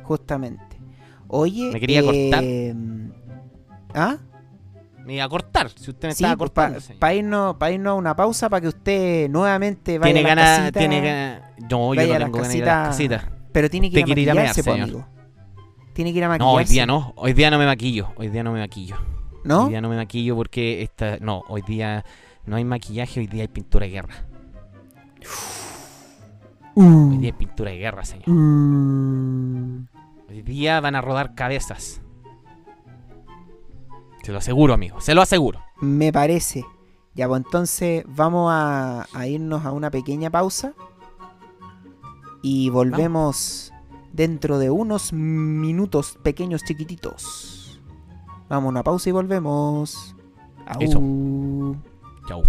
Justamente. Oye. ¿Me quería cortar? eh, ¿Ah? Iba a cortar, si usted me Sí, estaba pues, cortando. para señor. irnos, pa irnos a una pausa para que usted nuevamente vaya Tiene a la ganas, casita, tiene ganas. No, yo no tengo ganas de ir a la casita. Pero tiene que ir a ir a mear, maquillarse, señor. amigo. Tiene que ir a No, maquillarse. hoy día no. Hoy día no me maquillo. Hoy día no me maquillo. ¿No? Hoy día no me maquillo porque esta. No, hoy día no hay maquillaje, hoy día hay pintura de guerra. [sighs] Uh, Hoy día hay pintura de guerra, señor. uh. Hoy día van a rodar cabezas. Se lo aseguro, amigo. Se lo aseguro. Me parece. Ya, pues entonces vamos a, a irnos a una pequeña pausa. Y volvemos dentro de unos minutos pequeños chiquititos. Vamos a una pausa y volvemos. Au. Eso. Chau.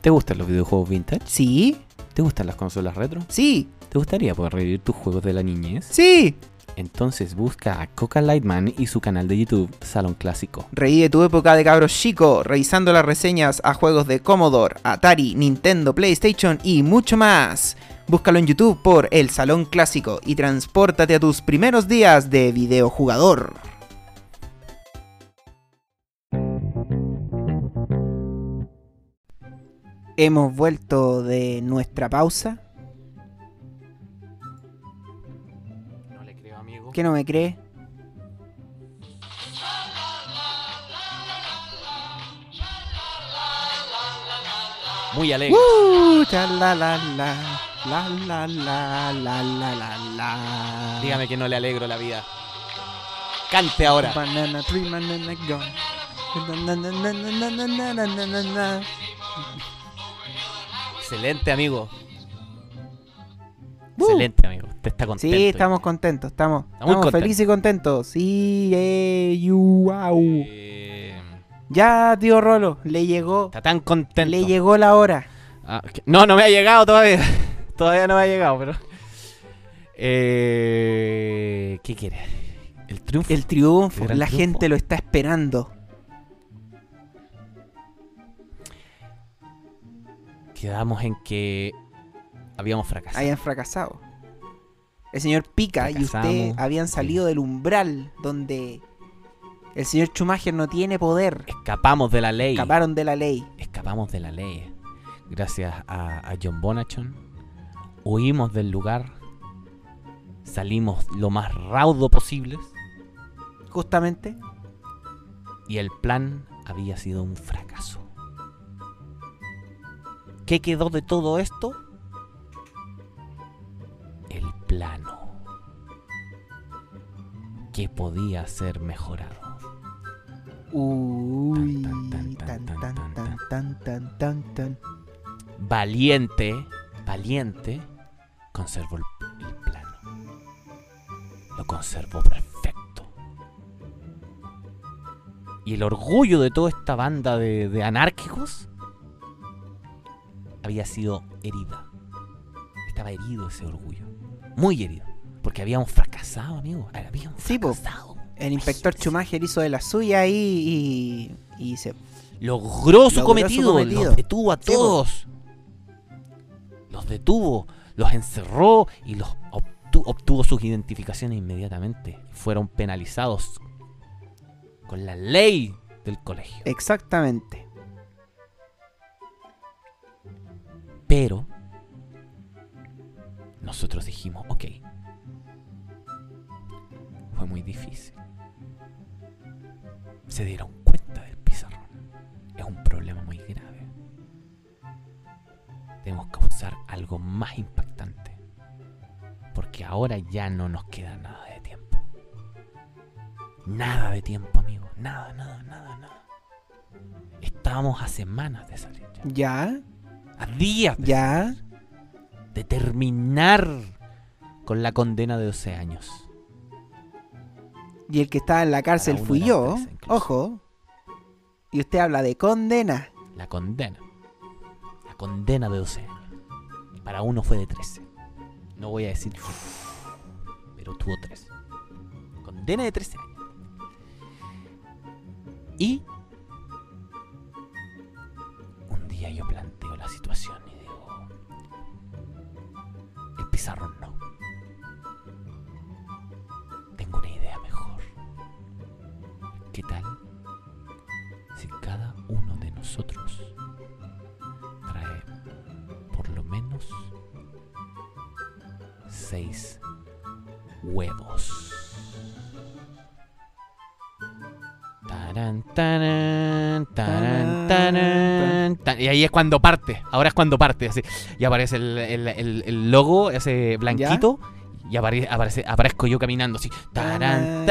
¿Te gustan los videojuegos vintage? Sí, ¿Te gustan las consolas retro? sí, ¿Te gustaría poder revivir tus juegos de la niñez? sí. Entonces busca a Coca Lightman y su canal de YouTube Salón Clásico. Revive tu época de cabros chico, revisando las reseñas a juegos de Commodore, Atari, Nintendo, PlayStation y mucho más. Búscalo en YouTube por El Salón Clásico y transpórtate a tus primeros días de videojugador. Hemos vuelto de nuestra pausa. Le creo, amigo. ¿Qué no me cree? Muy alegre. Uh, cha, la, la, la, la, la, la, la, la, la, la. Dígame que no le alegro la vida. Cante ahora. Banana tree, banana. Excelente, amigo. Uh. Excelente, amigo. Usted está contento. Sí, estamos contentos, estamos, estamos felices y contentos. Sí, eh, you, wow. Eh, Ya, tío Rolo, le llegó, está tan contento. le llegó la hora. Ah, no, no me ha llegado todavía. [laughs] todavía no me ha llegado, pero. Eh, ¿Qué quiere? ¿El triunfo? El triunfo, ¿El gran la triunfo? gente lo está esperando. Quedamos en que habíamos fracasado. Hayan fracasado. El señor Pica y usted habían sí. salido del umbral donde el señor Schumacher no tiene poder. Escapamos de la ley. Escaparon de la ley. Escapamos de la ley. gracias a, a John Bonachon, huimos del lugar, salimos lo más raudo posible Justamente. y el plan había sido un fracaso. ¿Qué quedó de todo esto? plano que podía ser mejorado. Uy, tan tan tan, tan tan tan tan tan tan Valiente, valiente, conservó el, plano. Lo conservó perfecto. Y el orgullo de toda esta banda de, de anárquicos había sido herida. Estaba herido ese orgullo. Muy herido. Porque habíamos fracasado, amigo. Habíamos Sí, fracasado. El inspector Schumacher hizo de la suya ahí y, y se... Logró su Logró su cometido. Los detuvo a Sí, todos. Los detuvo. Los encerró y los obtu- obtuvo sus identificaciones inmediatamente. Fueron penalizados con la ley del colegio. Exactamente. Pero nosotros dijimos, ok, fue muy difícil. Se dieron cuenta del pizarrón. Es un problema muy grave. Debemos causar algo más impactante. Porque ahora ya no nos queda nada de tiempo. Nada de tiempo, amigo. Nada, nada, nada, nada. Estábamos a semanas de salir ya. Ya, A días de ya. De terminar con la condena de 12 años. Y el que estaba en la cárcel fui yo. Ojo. Y usted habla de condena. La condena. La condena de 12 años. Para uno fue de 13. No voy a decir. Pero tuvo 13. Condena de 13 años. Y. pizarrón no. Tengo una idea mejor. ¿Qué tal si cada uno de nosotros trae por lo menos seis huevos. Tan- Y ahí es cuando parte. Ahora es cuando parte. así. Y aparece el, el- el- el logo, ese blanquito. Y apare- aparece, aparezco yo caminando así. Tarán,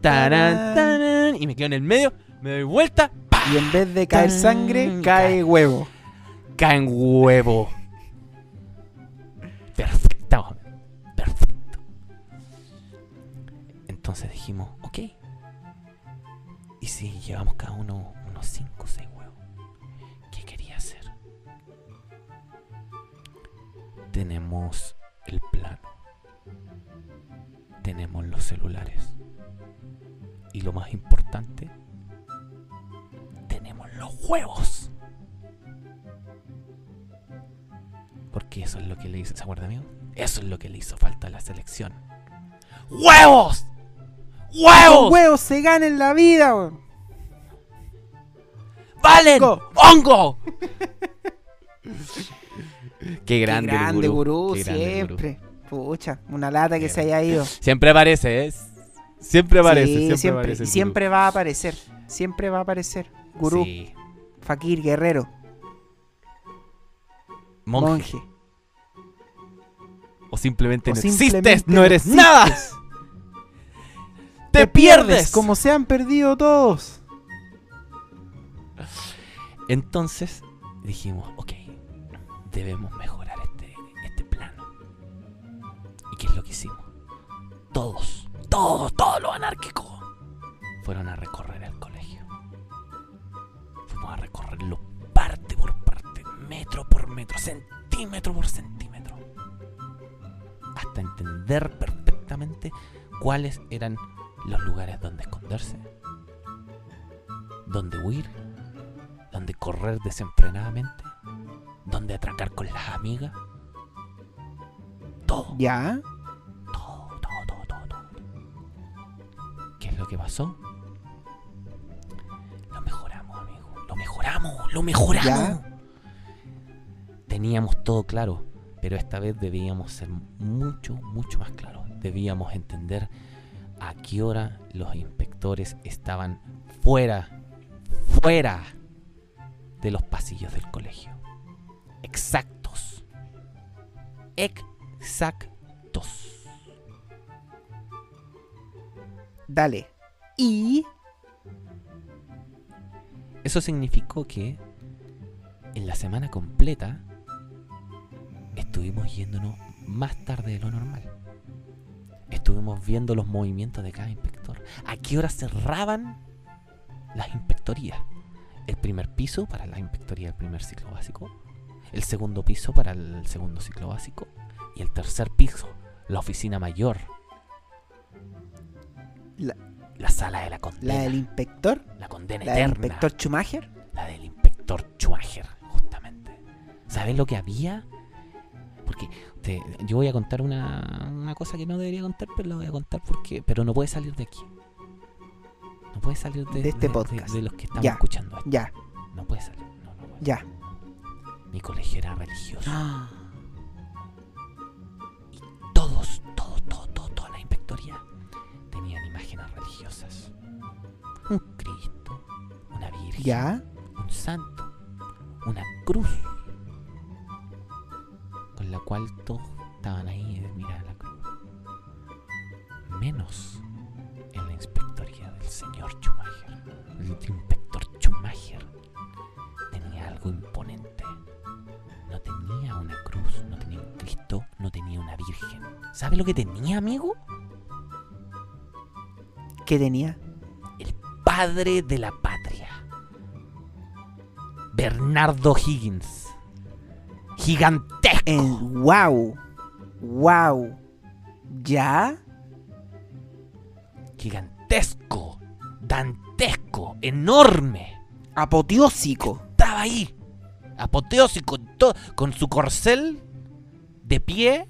tarán, Y me quedo en el medio. Me doy vuelta. Y en vez de caer sangre, cae. cae huevo. caen huevo. Perfecto. Perfecto. Entonces dijimos, ok. ¿Y si llevamos cada uno unos 5 o 6 huevos? ¿Qué quería hacer? Tenemos el plano. Tenemos los celulares. Y lo más importante, tenemos los huevos. Porque eso es lo que le hizo, ¿se acuerda, amigo? Eso es lo que le hizo falta a la selección. ¡Huevos! ¡Huevos! huevos se ganan la vida, weón. ¡Valen! Go. ¡Hongo! [laughs] Qué grande, Qué el grande, gurú, gurú, qué grande el gurú. siempre. Pucha, una lata que Qué se haya ido. Siempre aparece, ¿eh? Siempre aparece, Sí, siempre, siempre, aparece. siempre va a aparecer. Siempre va a aparecer. gurú. Sí. Fakir, guerrero, Monje. monje. O simplemente O no simplemente existes, no eres existes. nada. Te, pierdes. como se han perdido todos. Entonces dijimos, ok, debemos mejorar este, este plano. ¿Y qué es lo que hicimos? Todos, todos, todos los anárquicos fueron a recorrer el colegio. Fuimos a recorrerlo parte por parte, metro por metro, centímetro por centímetro. Hasta entender perfectamente cuáles eran los lugares donde esconderse, donde huir donde correr desenfrenadamente, donde atracar con las amigas. Todo, Ya. todo, todo, todo, todo, todo. ¿Qué es lo que pasó? Lo mejoramos, amigo. Lo mejoramos, lo mejoramos. Ya. Teníamos todo claro, pero esta vez debíamos ser mucho, mucho más claros. Debíamos entender a qué hora los inspectores estaban fuera, fuera de los pasillos del colegio. Exactos. Exactos. Dale. Y. Eso significó que en la semana completa estuvimos yéndonos más tarde de lo normal. Estuvimos viendo los movimientos de cada inspector. ¿A qué hora cerraban las inspectorías? El primer piso para la inspectoría del primer ciclo básico. El segundo piso para el segundo ciclo básico. Y el tercer piso, la oficina mayor. La, La sala de la condena. la del inspector. la condena La del eterna. inspector Schumacher. La del inspector Schumacher, justamente. ¿Sabes lo que había? Porque te- yo voy a contar una, una cosa que no debería contar, pero la voy a contar porque. Pero no puede salir de aquí. No puede salir de, De este podcast. de, los que estamos Ya. escuchando esto. Ya, No puede salir. No, no puede. ya. Mi colegio era religioso. Ah, Todos, todos, todos, todos, toda la inspectoría tenían imágenes religiosas. Un Cristo, una Virgen. Ya. un santo, una cruz, con la cual todos ¿Sabe lo que tenía, amigo? ¿Qué tenía? padre de la patria. Bernardo Higgins. Gigantesco. En. ¡Wow! ¡Wow! ¿Ya? Gigantesco. Dantesco. Enorme. Apoteósico. Estaba ahí. Apoteósico. Con su corcel de pie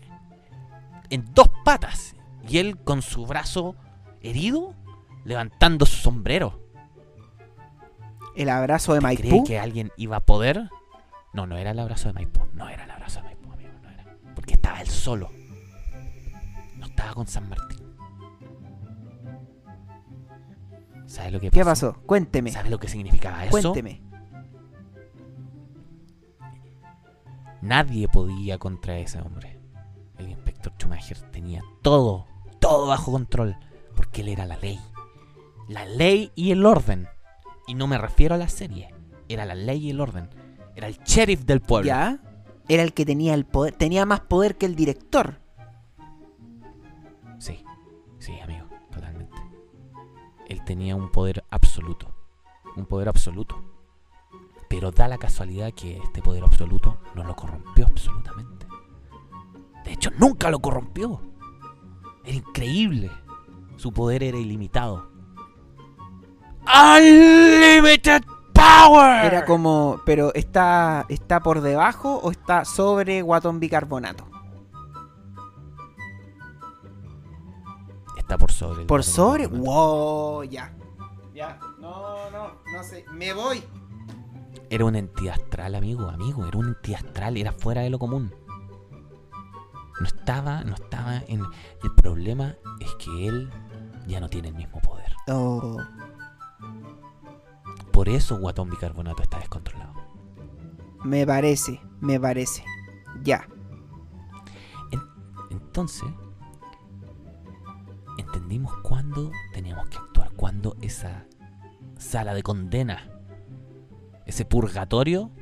en dos patas. Y él con su brazo herido levantando su sombrero. El abrazo de ¿Cree Maipú. que alguien iba a poder? No, no era el abrazo de Maipú. No era el abrazo de Maipú, amigo. No era. Porque estaba él solo. No estaba con San Martín. ¿Sabe lo que pasó? ¿Qué pasó? Cuénteme. ¿Sabe lo que significaba eso? Cuénteme. Nadie podía contra ese hombre. Schumacher tenía todo, todo bajo control. Porque él era la ley. La ley y el orden. Y no me refiero a la serie. Era la ley y el orden. Era el sheriff del pueblo. ¿Ya? Era el que tenía el poder. Tenía más poder que el director. Sí, sí, amigo, totalmente. Él tenía un poder absoluto. Un poder absoluto. Pero da la casualidad que este poder absoluto no lo corrompió absolutamente. De hecho, nunca lo corrompió. Era increíble. Su poder era ilimitado. Unlimited power. Era como. Pero está. ¿Está por debajo o está sobre guatón bicarbonato? Está por sobre. el ¿Por sobre? ¡Wow! Ya. Ya. No, no, no sé. Me voy. Era una entidad astral, amigo, amigo. Era una entidad astral, era fuera de lo común. No estaba, no estaba en. El problema es que él ya no tiene el mismo poder. Oh. Por eso Guatón Bicarbonato está descontrolado. Me parece. Me parece. Ya. Entonces, entendimos cuándo teníamos que actuar, cuándo esa sala de condena, ese purgatorio,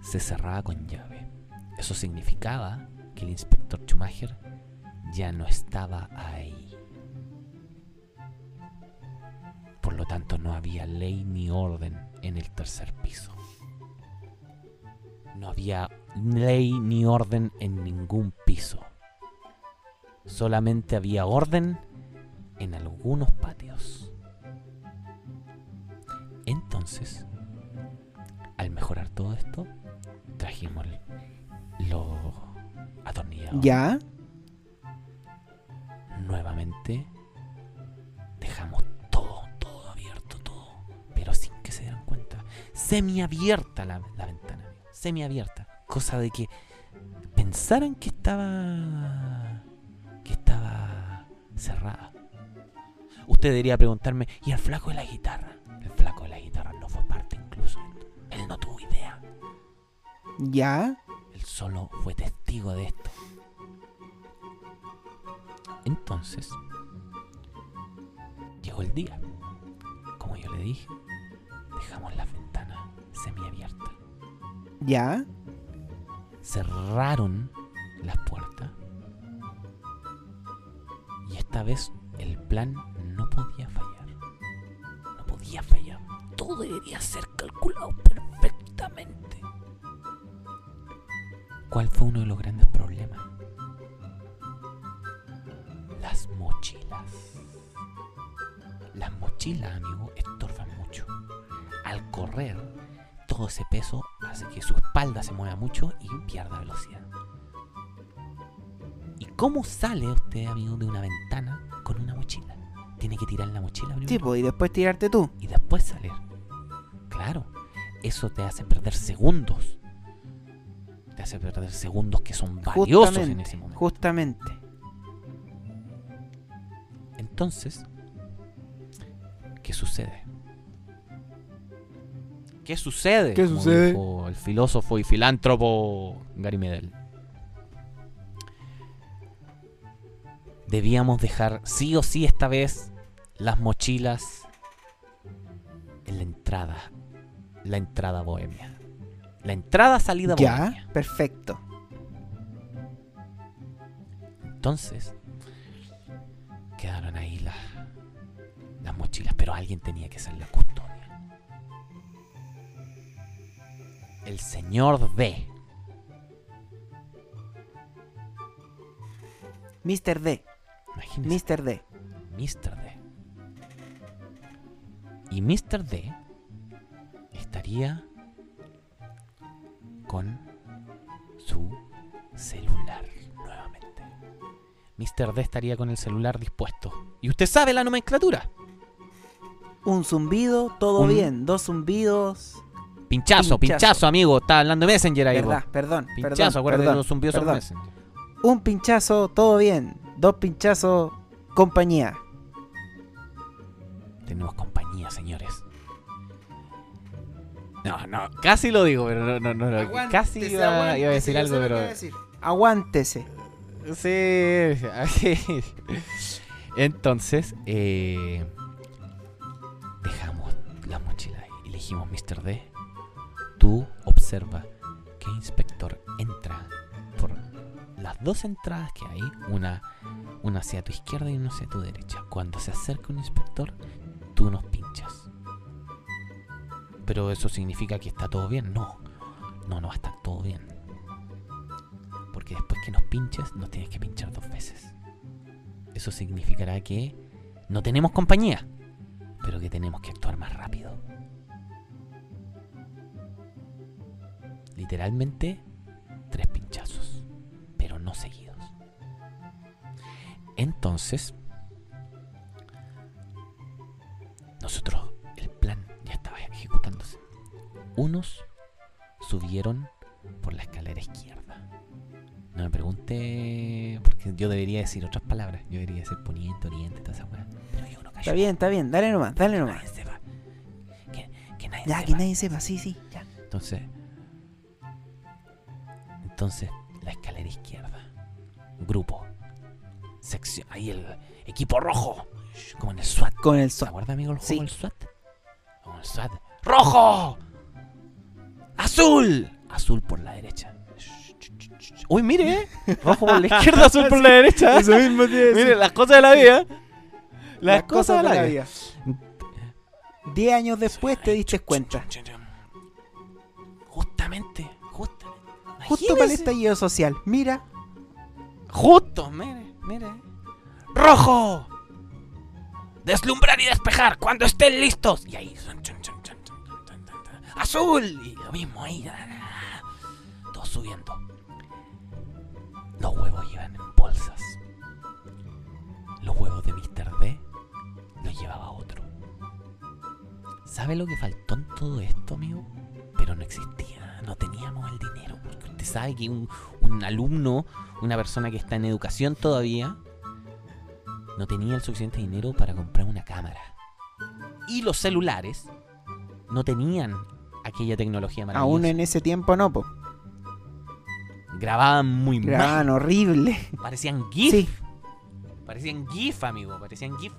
se cerraba con llave. Eso significaba que el inspector Schumacher ya no estaba ahí. Por lo tanto, no había ley ni orden en el tercer piso. No había ley ni orden en ningún piso. Solamente había orden en algunos patios. Entonces, al mejorar todo esto, trajimos los Ya. Nuevamente, dejamos todo, todo abierto, todo. Pero sin que se dieran cuenta. Semiabierta la, la ventana, semiabierta. cosa de que pensaran que estaba que estaba cerrada. Usted debería preguntarme, ¿y el flaco de la guitarra? El flaco de la guitarra no fue parte incluso. de esto. Él no tuvo idea. ¿Ya? Solo fue testigo de esto. Entonces, llegó el día. Como yo le dije, dejamos las ventanas semiabiertas. ¿Ya? cerraron las puertas. Y esta vez el plan no podía fallar. No podía fallar. Todo debería ser calculado perfectamente. ¿Cuál fue uno de los grandes problemas? Las mochilas. Las mochilas, amigo, estorban mucho. Al correr, todo ese peso hace que su espalda se mueva mucho y pierda velocidad. ¿Y cómo sale usted, amigo, de una ventana con una mochila? Tiene que tirar la mochila primero Sí, pues, y después tirarte tú. y después salir. Claro, eso te hace perder segundos. Hace perder segundos que son valiosos en ese momento. Justamente. Entonces, ¿qué sucede? ¿Qué sucede? ¿Qué Como sucede? dijo el filósofo y filántropo Gary Medel. Debíamos dejar sí o sí esta vez las mochilas en la entrada. La entrada bohemia. La entrada salida bohemia. Ya, perfecto. Entonces, quedaron ahí las, las mochilas, pero alguien tenía que ser la custodia. El señor D. Mr. D. Imagínense, Mr. D. Mr. D. Y Mr. D estaría con su celular nuevamente. Mr. D estaría con el celular dispuesto. Y usted sabe la nomenclatura. Un zumbido, todo Un- bien. Dos zumbidos. Pinchazo, pinchazo, Pinchazo. amigo. Está hablando de Messenger ahí. Verdad, perdón. Pinchazo, perdón, acuérdate perdón, de los zumbidos son perdón. Messenger. Un pinchazo, todo bien. Dos pinchazos, compañía. Tenemos compañía, señores. No, no, casi lo digo, pero no, no, no. no. Casi iba, iba a decir algo, pero. Aguántese. Sí. Entonces, eh, dejamos la mochila y le dijimos, Mr. D, tú observa que inspector entra por las dos entradas que hay, una, una hacia tu izquierda y una hacia tu derecha. Cuando se acerca un inspector, tú nos pinchas. Pero eso significa que está todo bien. No, no, no va a estar todo bien. Porque después que nos pinches, nos tienes que pinchar dos veces. Eso significará que no tenemos compañía, pero que tenemos que actuar más rápido. Literalmente, tres pinchazos, pero no seguidos. Entonces, nosotros, Unos subieron por la escalera izquierda. No me pregunte, porque yo debería decir otras palabras. Yo debería decir poniente, oriente, toda esa weá. Pero yo no. Está bien, está bien. Dale nomás, dale Que nomás. nadie sepa. Que, que nadie Ya, que nadie sepa. Sí, sí. Ya. Entonces, entonces la escalera izquierda, grupo, sección, ahí el equipo rojo, como en el SWAT. Con el ¿Se SWAT. acuerda, amigo, el Sí. juego del SWAT? Como el SWAT. ¡Rojo! ¡Azul! Azul por la derecha. Uy, mire, ¿eh? Rojo por la izquierda, azul por la derecha. [laughs] Eso mismo te Mire, las cosas de la vida. Las, cosas, de la vida. Diez años después te diste cuenta. Justamente, justamente. Justo para el estallido social. Mira. Justo, mire, mire. ¡Rojo! Deslumbrar y despejar cuando estén listos. Y ahí. chun, chun, chun. ¡Azul! Y lo mismo ahí. Todos subiendo. Los huevos iban en bolsas. Los huevos de Mr. D los llevaba otro. ¿Sabe lo que faltó en todo esto, amigo? Pero no existía no teníamos el dinero. Porque usted sabe que un, un alumno, una persona que está en educación todavía, no tenía el suficiente dinero para comprar una cámara. Y los celulares no tenían aquella tecnología maravillosa. Aún en ese tiempo no, po. Grababan muy mal. Grababan horrible. Parecían GIF. Sí. Parecían GIF, amigo. Parecían GIF.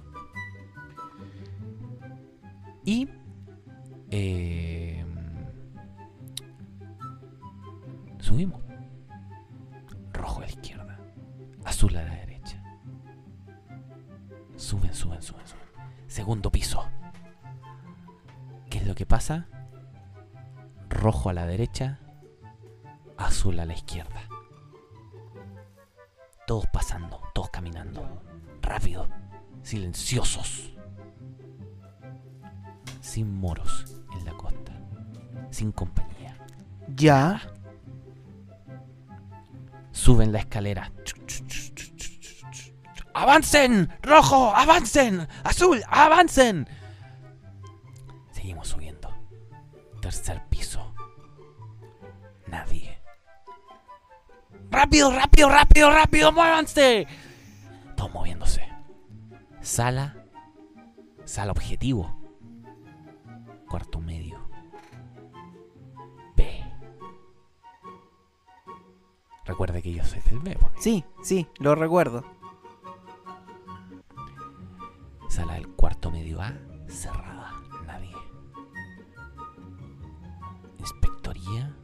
Y. eh, subimos. Rojo a la izquierda. Azul a la derecha. Suben, suben, suben, suben. Segundo piso. ¿Qué es lo que pasa? Rojo a la derecha. Azul a la izquierda. Todos pasando, todos caminando. Rápido. Silenciosos. Sin moros en la costa. Sin compañía. Ya. Suben la escalera. ¡Avancen! ¡Rojo! ¡Avancen! ¡Azul! ¡Avancen! Seguimos subiendo. Tercer ¡Rápido, rápido, rápido, rápido! ¡Muévanse! Todos moviéndose. Sala. Sala objetivo. Cuarto medio. B. Recuerde que yo soy del B. porque- Sí, sí, lo recuerdo. Sala del cuarto medio A, cerrada, nadie. Inspectoría,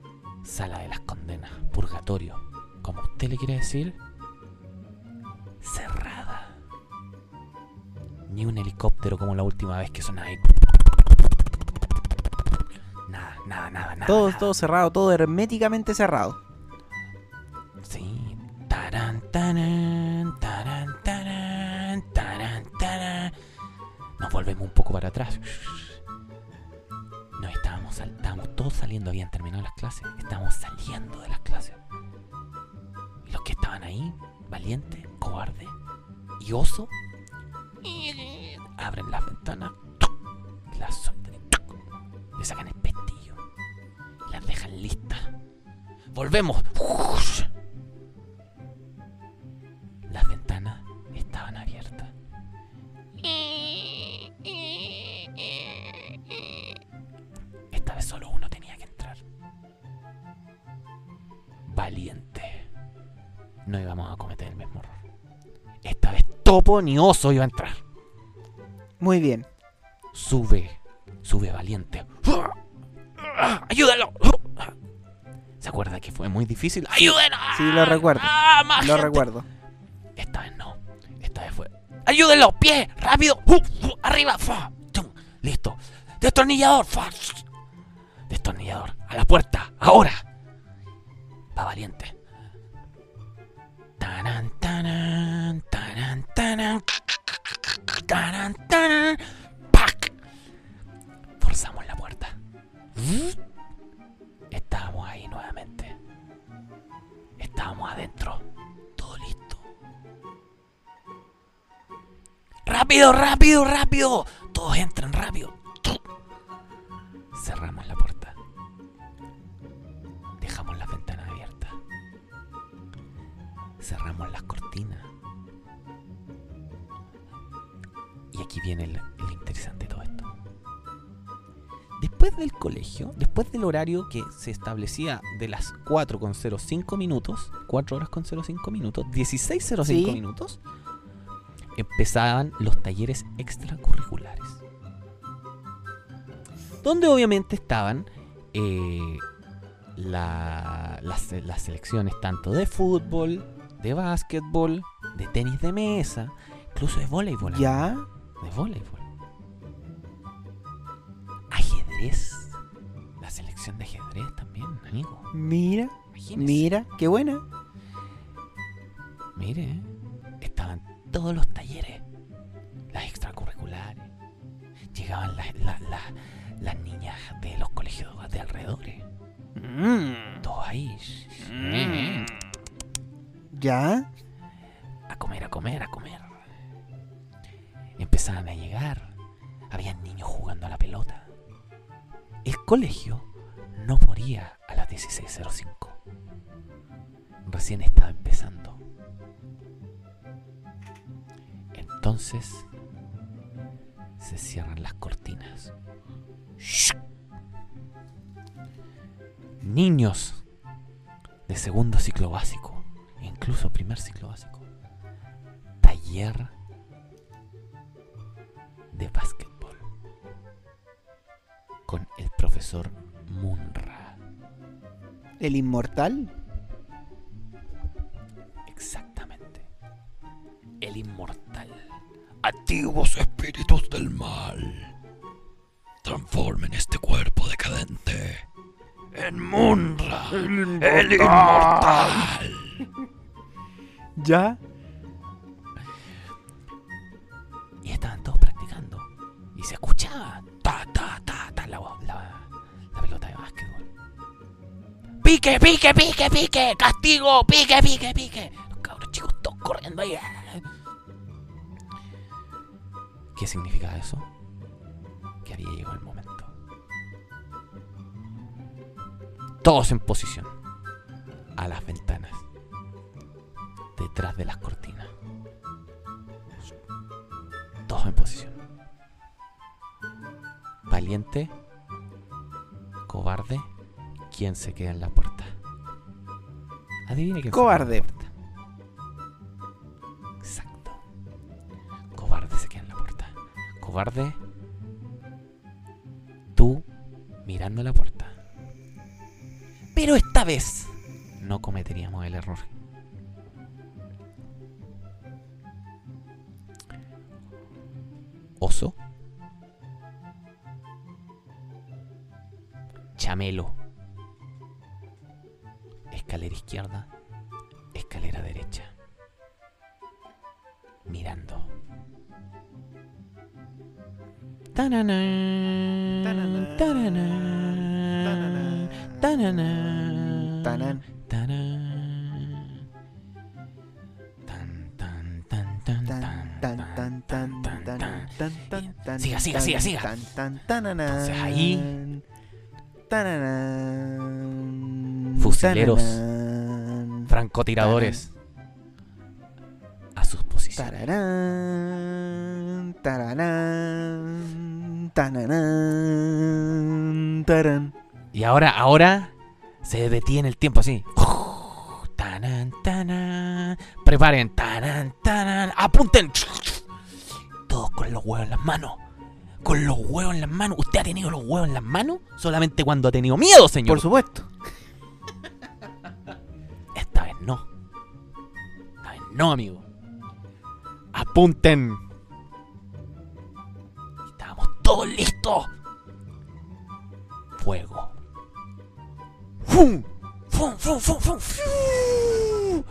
sala de las condenas, purgatorio, como usted le quiere decir, cerrada. Ni un helicóptero como la última vez que sonaba ahí. Nada, nada, nada, nada. Todo, nada. todo cerrado, todo herméticamente cerrado. Sí. Tarán, tarán, tarán, tarán, tarán, tarán. Nos volvemos un poco para atrás. Nos estábamos, estábamos todos saliendo, habían terminado las clases. Estábamos saliendo de las clases. Que estaban ahí, valiente, cobarde y oso, abren las ventanas, las sueltan, le sacan el pestillo, las dejan listas. Volvemos. Las ventanas estaban abiertas. Esta vez solo uno tenía que entrar. Valiente. No íbamos a cometer el mismo error. Esta vez Topo ni Oso iba a entrar. Muy bien. Sube. Sube valiente. ¡Ayúdalo! ¿Se acuerda que fue muy difícil? ¡Ayúdenos! Sí, lo recuerdo. ¡Ah, más Lo gente! recuerdo. Esta vez no. Esta vez fue. ¡Ayúdenlo! ¡Pie! ¡Rápido! ¡Arriba! ¡Listo! ¡Destornillador! ¡Destornillador! ¡A la puerta! ¡Ahora! Va valiente. Taran, taran, taran, taran. Taran, taran. ¡Pac! Forzamos la puerta. Estábamos ahí nuevamente. Estábamos adentro. Todo listo. ¡Rápido, rápido, rápido! Todos entran después del horario que se establecía de las 4,05 minutos, 4 horas con 05 minutos, 16,05 Sí. minutos, empezaban los talleres extracurriculares. Donde obviamente estaban eh, la- las, las selecciones tanto de fútbol, de básquetbol, de tenis de mesa, incluso de voleibol. Ya. De voleibol. Ajedrez. De ajedrez también, amigo. Mira, Imagínese. mira, qué buena. Mire, ¿eh? estaban todos los talleres, las extracurriculares. Llegaban las, las- las- las niñas de los colegios de alrededores. Mm. Todos ahí. Mm. Ya. A comer, a comer, a comer. Empezaban a llegar. Habían niños jugando a la pelota. El colegio no moría a la 1605. Recién estaba empezando. Entonces se cierran las cortinas. ¡Shh! Niños de segundo ciclo básico, incluso primer ciclo básico. Taller de básquetbol con el profesor Munra. ¿El inmortal? Exactamente. El inmortal. Antiguos espíritus del mal. Transformen este cuerpo decadente en Munra. El inmortal. ¿Ya? Y estaban todos practicando. Y se escuchaba. Ta, ta, ta, ta, la, la, ¡Pique, pique, pique, pique! ¡Castigo! ¡Pique, pique, pique! Los cabros chicos todos corriendo ahí. ¿Qué significa eso? Que había llegado el momento. Todos en posición. A las ventanas. Detrás de las cortinas. Todos en posición. Valiente. Cobarde. ¿Quién se queda en la puerta? Adivine quién Cobarde. se queda en la puerta. Exacto. Cobarde se queda en la puerta. Cobarde. Tú mirando la puerta. Pero esta vez no cometeríamos el error. Siga, siga, tan, siga, tan. Entonces ahí-. Fusileros. Francotiradores. A sus posiciones. Tararán, tararán, tananán, tarán. Y ahora, ahora se detiene el tiempo así. Tanan, tanan. Preparen. Tanan, tanan. Apunten. Todos con los huevos en las manos. Con los huevos en las manos. ¿Usted ha tenido los huevos en las manos? Solamente cuando ha tenido miedo, señor. Por supuesto. Esta vez no. Esta vez no, amigo. Apunten. Estábamos todos listos. Fuego. ¡Fum! ¡Fum, fum, fum, fum! ¡Fiu!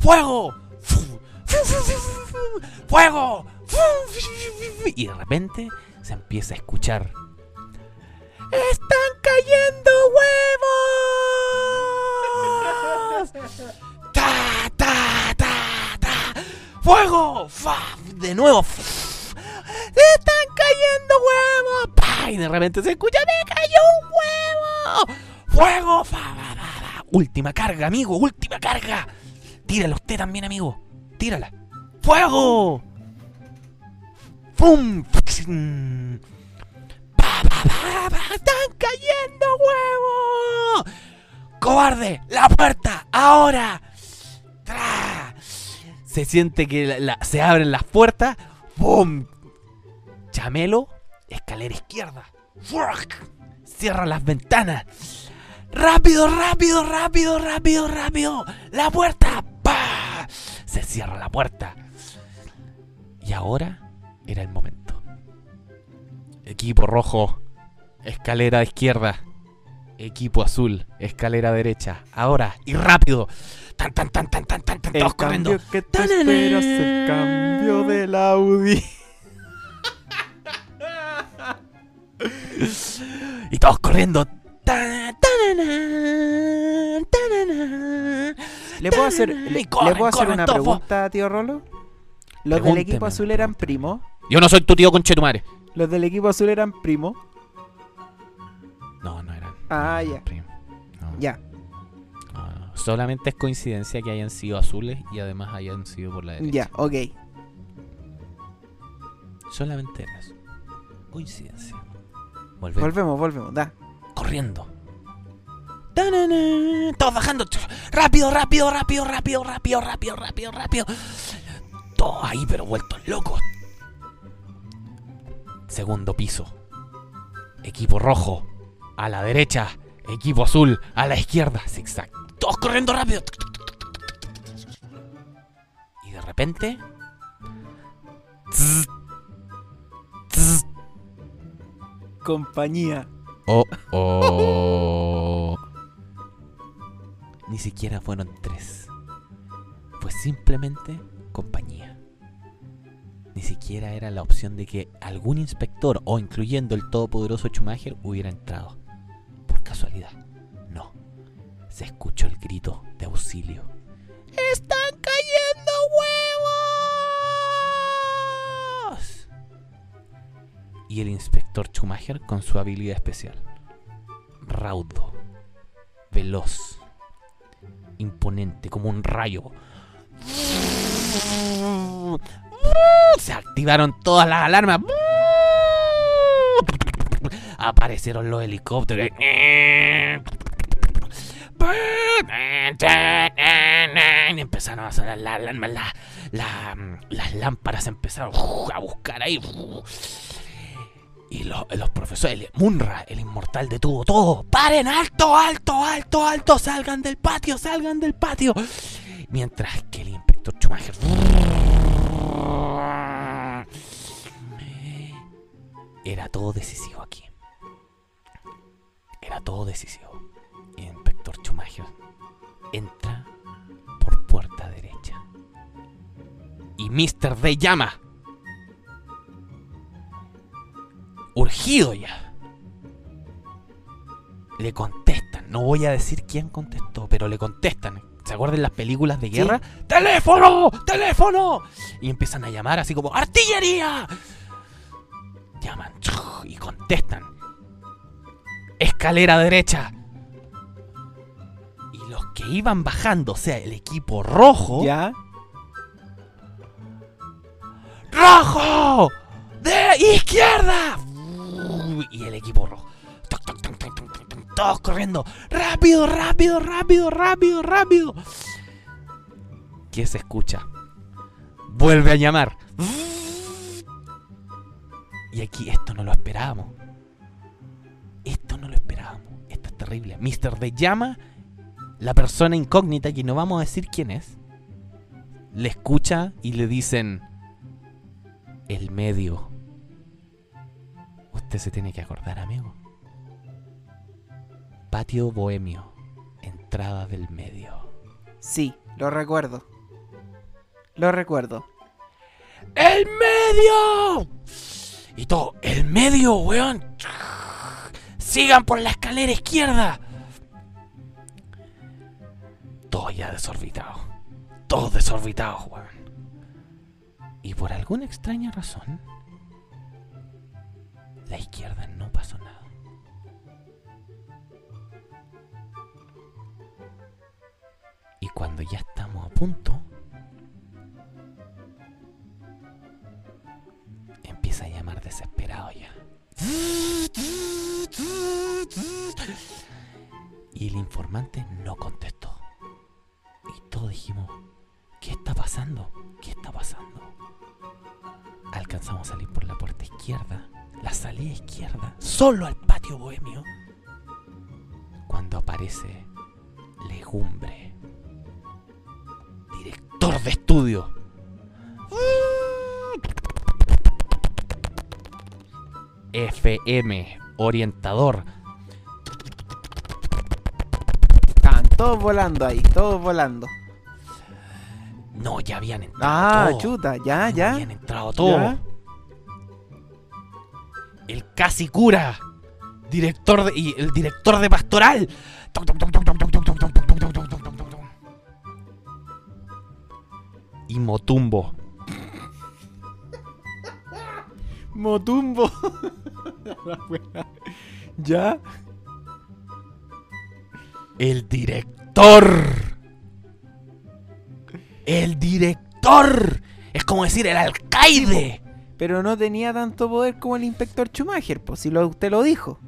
¡Fuego! ¡Fum! ¡Fiu, fiu, fiu, fiu, fiu! ¡Fuego! ¡Fum! ¡Fiu, fiu, fiu, fiu! Y de repente se empieza a escuchar. ¡Están cayendo huevos! ¡Ta, ta, ta, ta! ¡Fuego! ¡Fa! De nuevo. ¡Están cayendo huevos! ¡Pa! Y de repente se escucha ¡Me cayó un huevo! ¡Fuego! ¡Fa, fa, fa, fa! Última carga, amigo, última carga. Tírala usted también, amigo. Tírala. ¡Fuego! ¡Fum! ¡Pa, pa, pa! ¡Están cayendo huevos! ¡Cobarde! ¡La puerta! ¡Ahora! ¡Tra! Se siente que se abren las puertas. ¡Bum! Chamelo, escalera izquierda. ¡Fuck! Cierra las ventanas. ¡Rápido, rápido, rápido, rápido, rápido! ¡La puerta! ¡Pa! Se cierra la puerta. Y ahora era el momento. Equipo rojo, escalera izquierda. Equipo azul, escalera derecha. Ahora y rápido. Tan, tan, tan, tan, tan, tan, tan, El todos corriendo. cambio que te esperas, el cambio del Audi. [laughs] Y todos corriendo. ¿Le puedo hacer, le, corren, ¿le puedo hacer corren una todos. pregunta, tío Rolo? Los del equipo azul eran primos. Yo no soy tu tío conchetumare. Los del equipo azul eran primos. No, no eran. Ah, no, ya. primo. No. Ya. No. Solamente es coincidencia que hayan sido azules y además hayan sido por la derecha. Ya, ok. Solamente eso. Coincidencia. Volvemos. Volvemos, volvemos. Da. corriendo. ¡Tanana! Todos bajando. Rápido, rápido, rápido, rápido, rápido, rápido, rápido, rápido. Todos ahí, pero vueltos locos. Segundo piso. Equipo rojo. A la derecha. Equipo azul. A la izquierda. Zigzag. Todos corriendo rápido. Y de repente. Compañía. Oh, [laughs] oh. Ni siquiera fueron tres. Fue simplemente compañía. Ni siquiera era la opción de que algún inspector o incluyendo el todopoderoso Schumacher hubiera entrado. Por casualidad. No. Se escuchó el grito de auxilio. ¡Están cayendo huevos! Y el inspector Schumacher con su habilidad especial. Raudo. Veloz. Imponente como un rayo. Se activaron todas las alarmas. Aparecieron los helicópteros. Empezaron a sonar las alarmas. la- la- las lámparas empezaron a buscar ahí. Y los, los profesores, Munra, el inmortal detuvo todo. ¡Paren! ¡Alto, alto, alto, alto! ¡Salgan del patio, salgan del patio! Mientras que el inspector Schumacher. Era todo decisivo aquí. Era todo decisivo. Y el inspector Schumacher entra por puerta derecha. Y Mr. D llama. urgido ya. Le contestan. No voy a decir quién contestó, pero le contestan. ¿Se acuerdan las películas de guerra? ¡Teléfono! ¡Teléfono! Y empiezan a llamar así como ¡Artillería! Llaman y contestan. Escalera derecha. Y los que iban bajando, o sea, el equipo rojo. Ya. ¡Rojo! ¡De izquierda! Y el equipo rojo. Toc, toc, toc, Todos corriendo. ¡Rápido, rápido, rápido, rápido, rápido! ¿Qué se escucha? Vuelve a llamar. Y aquí esto no lo esperábamos. Esto no lo esperábamos. Esto es terrible. Mr. D llama. La persona incógnita, que no vamos a decir quién es, le escucha y le dicen el medio. Usted se tiene que acordar, amigo. Patio bohemio. Entrada del medio. Sí, lo recuerdo. Lo recuerdo. ¡El medio! Y todo, ¡el medio, weón! ¡Sigan por la escalera izquierda! Todos ya desorbitados. Todos desorbitados, weón. Y por alguna extraña razón, la izquierda no pasó nada. Y cuando ya estamos a punto, Y el informante no contestó. Y todos dijimos, ¿qué está pasando? ¿Qué está pasando? Alcanzamos a salir por la puerta izquierda, la salida izquierda, solo al patio bohemio, cuando aparece Legumbre, director de estudio. FM, orientador. Estaban todos volando ahí, todos volando. No, ya habían entrado. Ah, todos. chuta, ya, No ya. habían entrado todos. El casi cura. Director de, y el director de pastoral. Toc, toc, Motumbo. [laughs] ya. El director. El director. Es como decir el alcaide. Pero no tenía tanto poder como el inspector Schumacher, pues si lo, usted lo dijo.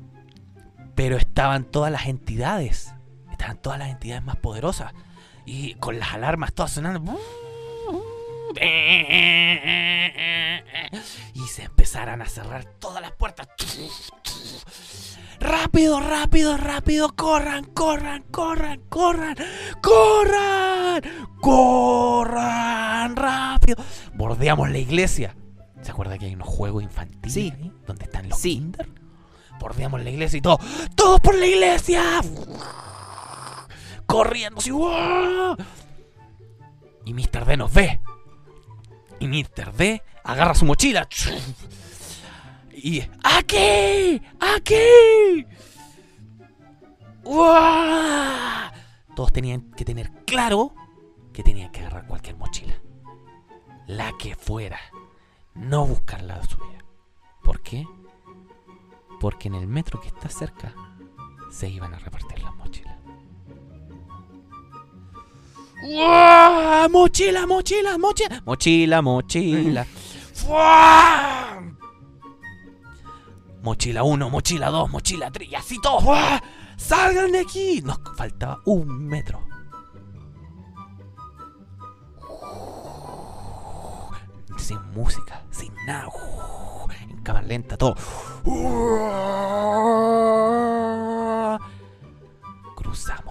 Pero estaban todas las entidades. Estaban todas las entidades más poderosas. Y con las alarmas todas sonando. Y se empezaron a cerrar todas las puertas. Rápido, rápido, rápido, corran, corran, corran, corran, corran, corran, rápido. Bordeamos la iglesia. ¿Se acuerda que hay unos juegos infantiles Sí. ahí? Donde están los Sí. kinder? Bordeamos la iglesia y todo. ¡Todos por la iglesia! Corriendo así. Y Mr. D nos ve. Y Mr. D agarra su mochila. Y. ¡Aquí! ¡Aquí! Todos tenían que tener claro que tenían que agarrar cualquier mochila. La que fuera. No buscar la suya. ¿Por qué? Porque en el metro que está cerca se iban a repartir las mochilas. ¡Guau! ¡Mochila, mochila, mochila! Mochila, mochila. Mochila 1, mochila 2, mochila 3 y así todos. ¡Salgan de aquí! Nos faltaba un metro. Sin música, sin nada. En cámara lenta, todo. Cruzamos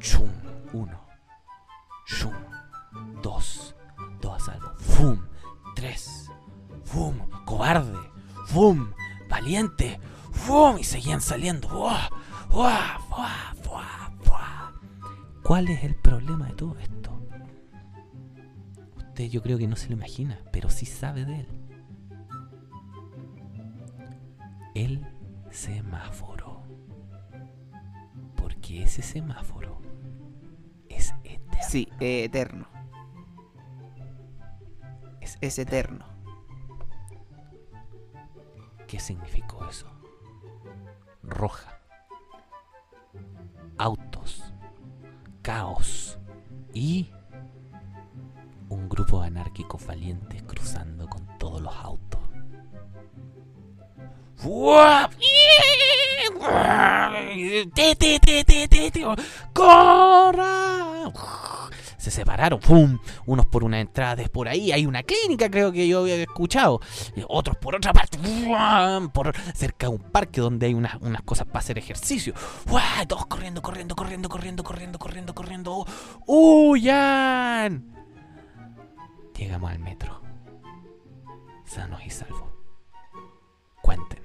Chum, uno. Chum, dos. Dos a salvo. Fum, tres. Fum, cobarde. Fum, valiente. Fum, y seguían saliendo. ¿Cuál es el problema de todo esto? Usted yo creo que no se lo imagina, pero sí sabe de él. El semáforo. Porque ese semáforo. Sí, eh, eterno. Es Es eterno. ¿Qué significó eso? Roja. Autos. Caos. Y un grupo de anárquicos valientes cruzando con todos los autos. ¡Fuap! ¡Te, te, te, te, te, te! ¡Corra! Se separaron, ¡pum! Unos por una entrada, después por ahí hay una clínica, creo que yo había escuchado. Otros por otra parte, ¡fuam! por cerca de un parque donde hay unas, unas cosas para hacer ejercicio. ¡Fuah! Todos corriendo, corriendo, corriendo, corriendo, corriendo, corriendo, corriendo. ¡Huyan! Llegamos al metro. Sanos y salvos. Cuenten.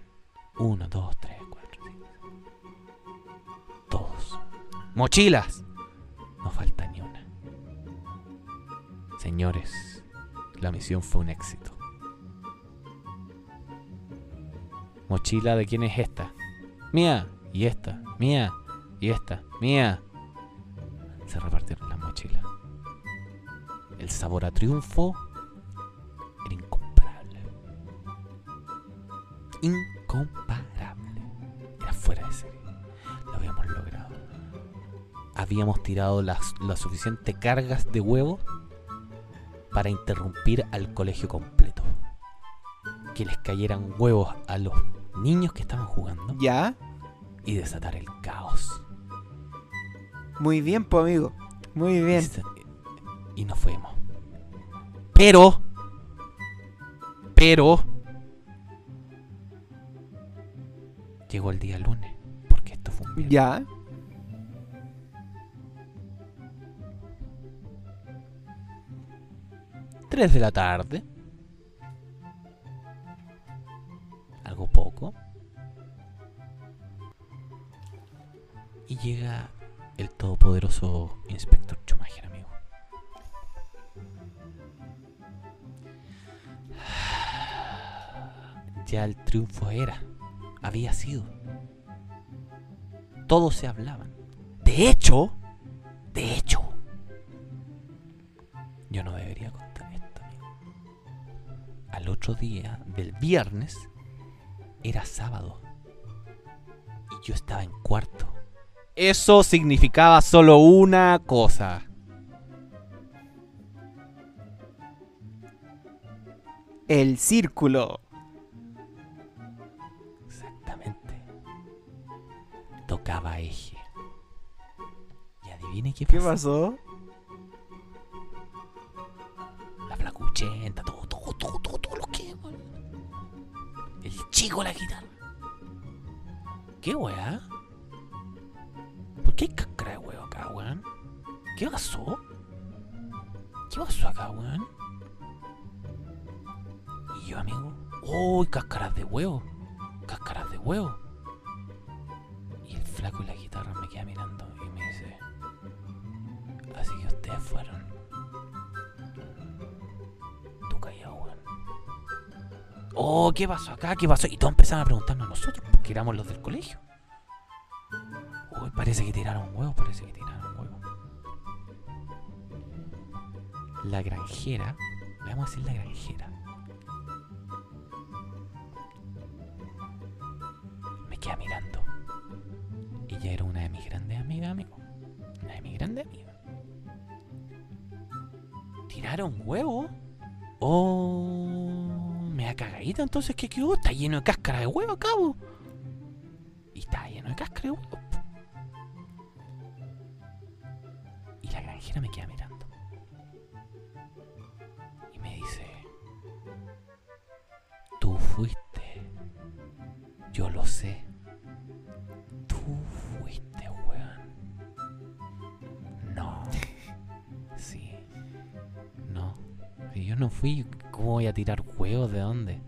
Uno, dos, tres, cuatro, cinco. Todos. Mochilas. No falta. Señores, la misión fue un éxito. Mochila de quién es esta? Mía. Y esta. Mía. Y esta. Mía. Se repartieron las mochilas. El sabor a triunfo era incomparable. Incomparable. Era fuera de serie. Lo habíamos logrado. Habíamos tirado las, suficientes cargas de huevos para interrumpir al colegio completo. Que les cayeran huevos a los niños que estaban jugando Ya. y desatar el caos. Muy bien, pues amigo. Muy bien. Y nos fuimos. Pero. Pero. Llegó el día lunes. Porque esto fue un viernes. Ya. Tres de la tarde. Algo poco. Y llega el todopoderoso Inspector Schumacher, amigo. Ya el triunfo era. Había sido. Todos se hablaban. De hecho, de hecho, yo no debería contar. Al otro día del viernes era sábado. Y Yo estaba en cuarto. Eso significaba solo una cosa. El círculo. Exactamente. Tocaba eje. Y adivine qué ¿Qué pasó. pasó? La flacuchenta, todo, chico la guitarra. ¿Qué weá? ¿Por qué hay cáscara de huevo acá, weón? ¿Qué pasó? Acá? ¿Qué pasó? Y todos empezaron a preguntarnos a nosotros, porque éramos los del colegio. Uy, parece que tiraron huevos, parece que tiraron huevos. La granjera, le vamos a decir la granjera. Me queda mirando. Ella era una de mis grandes amigas, amigo. Una de mis grandes amigas. ¿Tiraron huevo? Oh, entonces, ¿qué quedó? Está lleno de cáscara de huevo, cabo. Y está lleno de cáscara de huevo. Y la granjera me queda mirando. Y me dice, tú fuiste. Yo lo sé. Tú fuiste, weón. No. Sí. No. Si yo no fui, ¿cómo voy a tirar huevos? ¿De dónde?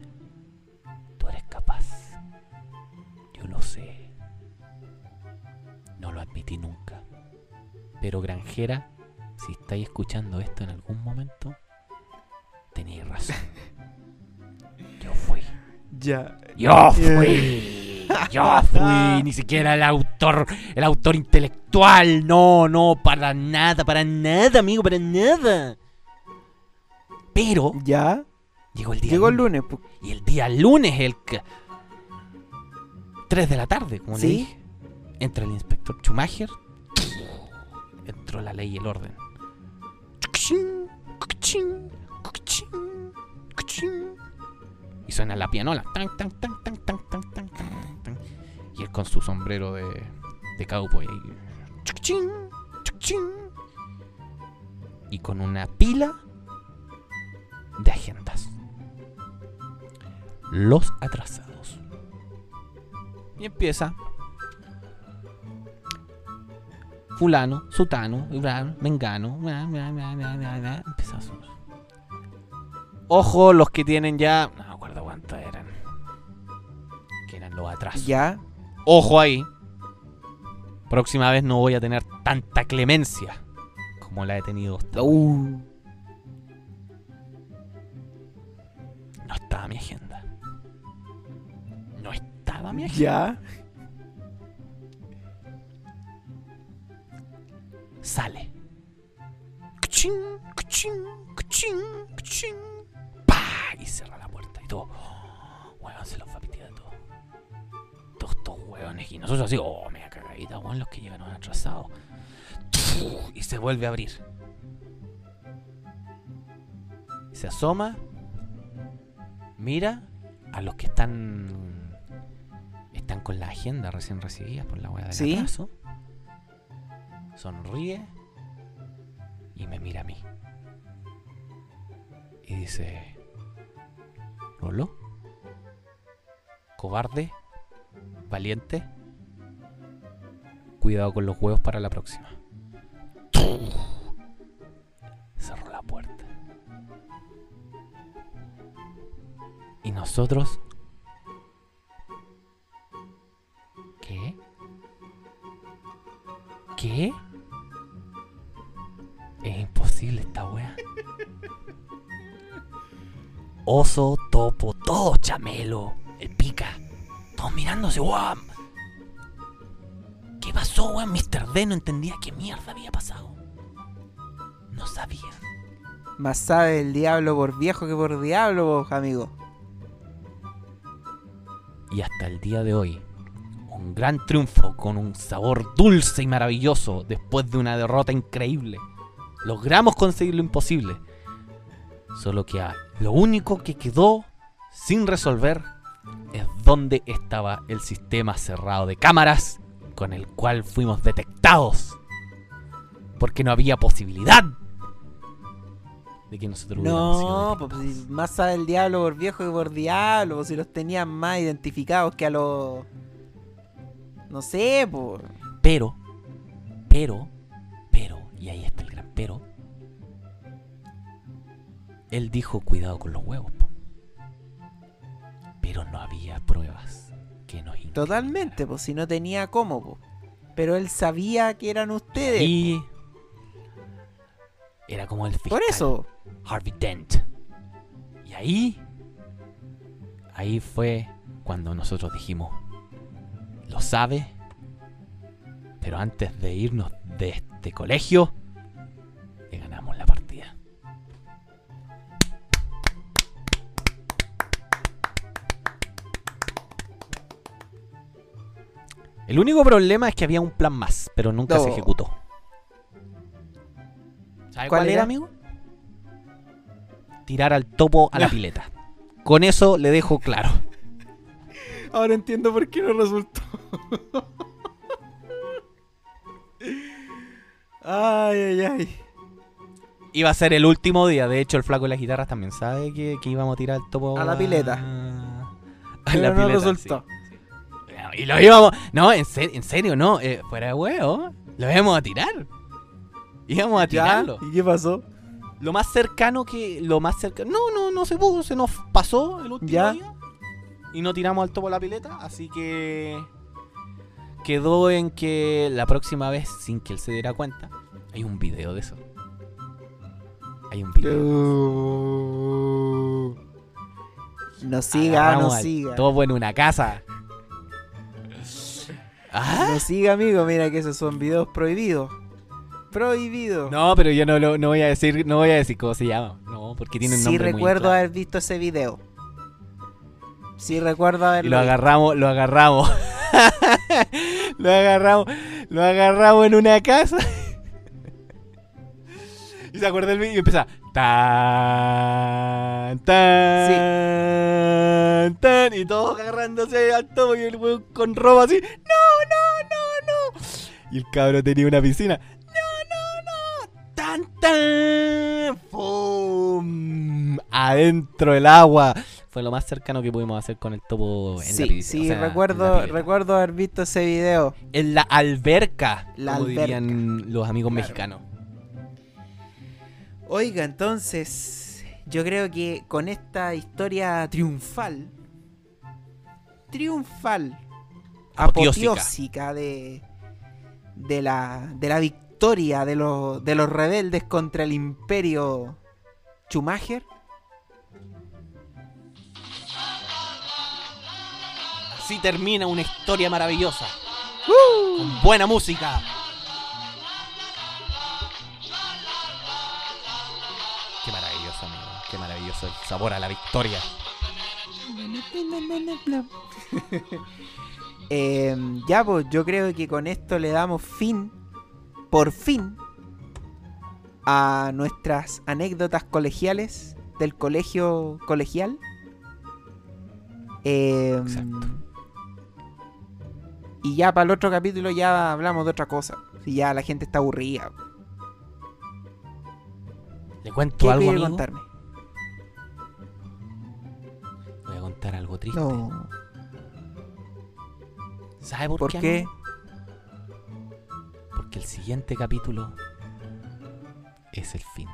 Admití nunca. Pero granjera, si estáis escuchando esto en algún momento, tenéis razón. [laughs] Yo fui. Ya. Yo fui. [laughs] Yo fui. Ni siquiera el autor. El autor intelectual. No, no, para nada, para nada, amigo, para nada. Pero Ya. llegó el día. Llegó el lunes. Y el día lunes, el. que- 3 de la tarde, como le ¿Sí? dije entra el inspector Schumacher, entró la ley y el orden. Y suena la pianola. Y él con su sombrero de, de cowboy. Y con una pila de agendas. Los atrasados. Y empieza Fulano, Sutano, Mengano. Empieza a sonar. Ojo, los que tienen ya. No me acuerdo cuántos eran. Que eran los atrasos. Ya. Ojo ahí. Próxima vez no voy a tener tanta clemencia como la he tenido hasta. Uh. No estaba mi agenda. No estaba mi agenda. Ya. Sale. Cuchín, cuchín, cuchín, cuchín. ¡Pah! Y cierra la puerta. Y todo. oh, [gasps] Weón, se los va a pitear todo. Todos estos weones. Y nosotros así, oh, mega cagadita, weón, los que llegaron atrasados. Y se vuelve a abrir. Se asoma. Mira a los que están. Están con la agenda recién recibidas por la weá del Sí. atraso. Sonríe. Y me mira a mí. Y dice. Rolo. Cobarde. Valiente. Cuidado con los huevos para la próxima. Cerró la puerta. Y nosotros... ¿Qué? ¿Qué? Es imposible esta wea. Oso, topo, todo chamelo, el pica. Todos mirándose, guau. ¿Qué pasó, weón? Mr. D no entendía qué mierda había pasado. No sabía. Más sabe el diablo por viejo que por diablo, vos, amigo. Y hasta el día de hoy, un gran triunfo con un sabor dulce y maravilloso después de una derrota increíble. Logramos conseguir lo imposible. Solo que lo único que quedó sin resolver es dónde estaba el sistema cerrado de cámaras con el cual fuimos detectados. Porque no había posibilidad de que nosotros No, pues si más sabe el diablo por viejo que por diablo, pues, si los tenían más identificados que a los... No sé, pues... Pero, pero, pero, y ahí está pero. Él dijo cuidado con los huevos. po. Pero no había pruebas que nos. Totalmente, pues si no tenía cómo, pues. Pero él sabía que eran ustedes. Y era como el fiscal Por eso. Harvey Dent. Y ahí, ahí fue cuando nosotros dijimos, lo sabe, pero antes de irnos de este colegio, El único problema es que había un plan más, pero nunca se No. ejecutó. ¿Sabe ¿Cuál cuál, era, era? amigo? Tirar al topo a la pileta. Con eso le dejo claro. [laughs] Ahora entiendo por qué no resultó. [laughs] ay, ay, ay. Iba a ser el último día. De hecho, el flaco de las guitarras también sabe que, que íbamos a tirar al topo A la pileta. A Pero la no pileta, resultó. sí. Y lo íbamos. No, en, ser- en serio, no. eh, fuera de huevo. Lo íbamos a tirar. Íbamos a tirarlo. ¿Y qué pasó? Lo más cercano que. Lo más cercano. No, no, no se pudo. Se nos pasó el último ¿Ya? día. Y no tiramos al topo la pileta. Así que. Quedó en que la próxima vez, sin que él se diera cuenta, hay un video de eso. Hay un video. No siga, no Agarramos al siga. Topo en una casa. ¿Ah? No siga, amigo. Mira que esos son videos prohibidos. Prohibidos. No, pero yo no, lo- no voy a decir, no voy a decir cómo se llama. No, porque tiene un sí nombre muy recuerdo claro. haber visto ese video. Sí recuerdo haberlo Y lo agarramos, lo agarramos. [laughs] lo agarramos, lo agarramos en una casa. [laughs] y se acuerda el video y empieza. Tan, tan, tan. Y todos agarrándose al topo y el weón con ropa así. No, no, no, no. Y el cabro tenía una piscina. No, no, no. Tan, tan. ¡Fum! Adentro el agua. Fue lo más cercano que pudimos hacer con el topo en la Sí, piscina. sí, o sea, en la recuerdo, recuerdo haber visto ese video. En la alberca, La como alberca. dirían los amigos Claro. mexicanos. Oiga, entonces, yo creo que con esta historia triunfal, triunfal, Apoteósica. apoteósica de, de, la, de la victoria de los, de los rebeldes contra el imperio Schumacher, Así termina una historia maravillosa. Con buena música. Sabor a la victoria. [laughs] Em, ya, pues yo creo que con esto le damos fin, por fin, a nuestras anécdotas colegiales del colegio colegial. Em, Exacto. Y ya para el otro capítulo ya hablamos de otra cosa. Si ya la gente está aburrida. ¿Le cuento ¿Qué algo, amigo? Triste. No. ¿Sabe por, ¿Por qué? Porque el siguiente capítulo es el fin.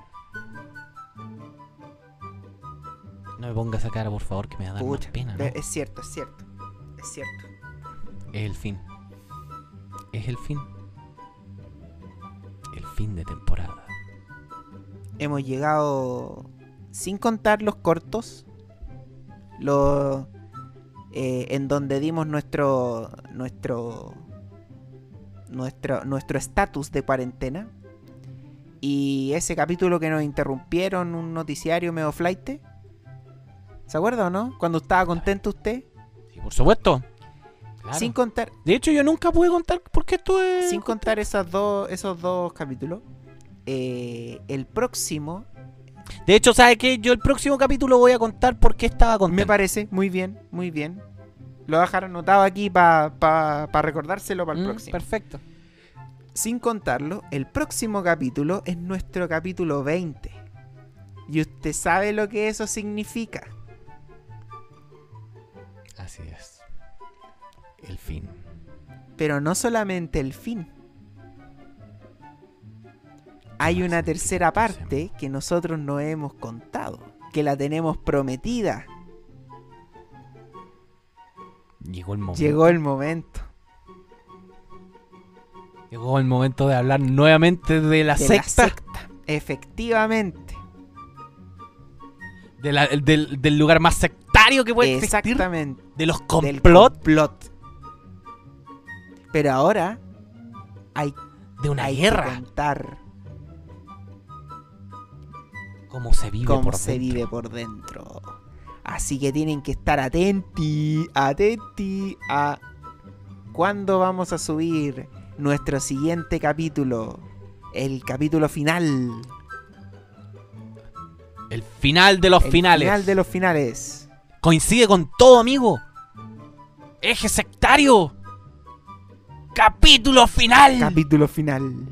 No me ponga esa cara, por favor, que me va a dar más Pucha, pena, ¿no? Es cierto, es cierto. Es cierto. Es el fin. Es el fin. El fin de temporada. hemos llegado sin contar los cortos los eh, en donde dimos nuestro nuestro nuestro nuestro estatus de cuarentena y ese capítulo que nos interrumpieron un noticiario medio flight ¿se acuerda o no? cuando estaba contento usted Sí, por supuesto. Claro. Sin contar, De hecho, yo nunca pude contar por qué estuve. sin contar esas dos, esos dos capítulos, eh, el próximo De hecho, ¿sabes qué? Yo el próximo capítulo voy a contar por qué estaba me contento. parece muy bien, muy bien. Lo voy a dejar anotado aquí para recordárselo para el Mm, próximo. Perfecto. Sin contarlo, el próximo capítulo es nuestro capítulo 20. Y usted sabe lo que eso significa. Así es. El fin. Pero no solamente el fin. Hay una tercera parte que nosotros no hemos contado. Que la tenemos prometida. Llegó el momento. Llegó el momento. Llegó el momento de hablar nuevamente de la de secta. la secta. Efectivamente. de la- del, del lugar más sectario que puede existir. Exactamente. De los complot. complot. Pero ahora hay, De una hay que guerra. contar Cómo se vive cómo por se dentro. vive por dentro. Así que tienen que estar atenti, atenti a cuándo vamos a subir nuestro siguiente capítulo. El capítulo final. El final de los el finales. final de los finales. Coincide con todo, amigo. Eje sectario. Capítulo final. Capítulo final.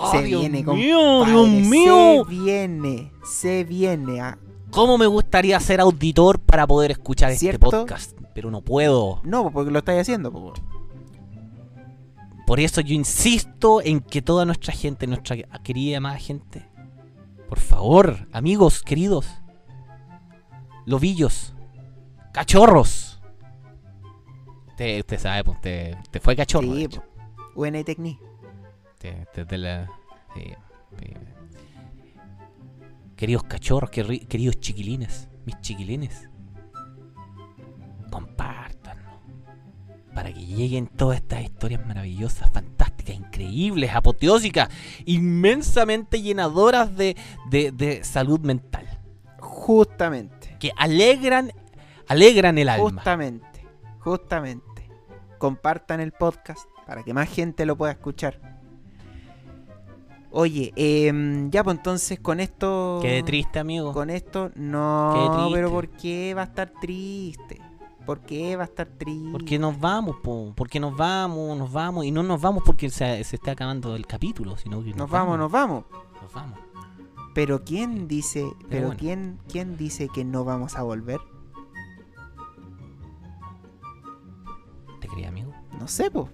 Oh, se Dios viene, mío, Dios mío. Se viene, se viene. ah. ¿Cómo me gustaría ser auditor para poder escuchar este podcast? Pero no puedo. No, porque lo estáis haciendo. po. Por eso yo insisto en que toda nuestra gente, nuestra querida y amada gente, por favor, amigos queridos, lobillos, cachorros. Usted, usted sabe, pues, usted, usted fue cachorro. Sí. UNI Tecni. De la- sí, sí. Queridos cachorros, queridos chiquilines, mis chiquilines, compártanlo para que lleguen todas estas historias maravillosas, fantásticas, increíbles, apoteósicas, inmensamente llenadoras de, de- de salud mental, Justamente. que alegran, alegran el alma. Justamente. Justamente. Compartan el podcast para que más gente lo pueda escuchar. Oye, em, ya pues entonces con esto... Qué triste, amigo. Con esto, no, pero ¿por qué va a estar triste? ¿Por qué va a estar triste? Porque nos vamos, po, porque nos vamos, nos vamos, y no nos vamos porque se, se está acabando el capítulo, sino que nos, Nos vamos, nos vamos. Nos vamos. Pero ¿quién dice, pero bueno. quién, quién dice que no vamos a volver? ¿Te crees, amigo? No sé, pues,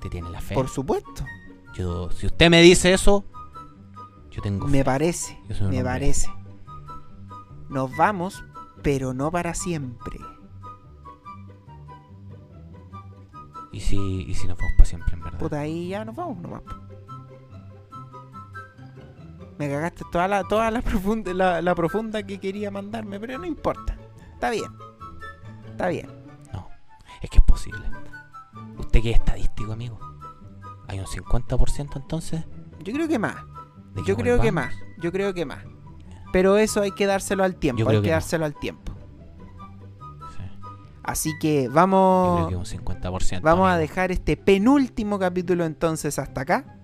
¿Te tiene la fe? por supuesto. Yo, si usted me dice eso, yo tengo Me parece, me hombre. parece. Nos vamos, pero no para siempre. ¿Y si, y si nos vamos para siempre, en verdad? Puta, ahí ya nos vamos nomás. Me cagaste toda la, toda la profunda, la, la profunda que quería mandarme, pero no importa. Está bien. Está bien. Es que es posible. ¿Usted qué es estadístico, amigo? ¿Hay un 50% entonces? Yo creo que más. Yo creo que más. Yo creo que más. Pero eso hay que dárselo al tiempo. Yo Hay que, no. dárselo al tiempo. Sí. Así que Yo vamos. creo que un 50%. Vamos a dejar este penúltimo capítulo entonces hasta acá.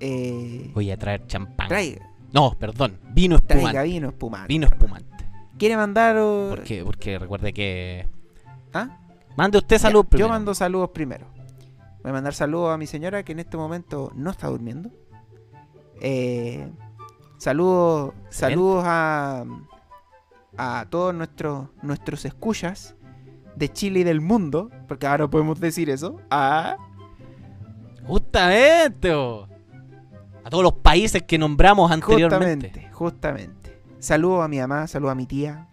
Eh, Voy a traer champán. traiga, No, perdón. Vino traiga espumante. vino espumante. Vino espumante. ¿Quiere mandar o- Porque, porque recuerde que. ¿Ah? Mande usted Ya, salud Yo primero. mando saludos primero. Voy a mandar saludos a mi señora que en este momento no está durmiendo. Eh, saludos, saludos a, a todos nuestros nuestros escuchas de Chile y del mundo, porque ahora podemos decir eso. Ah, Justamente. A todos los países que nombramos anteriormente. justamente, justamente. Saludos a mi mamá, saludos a mi tía.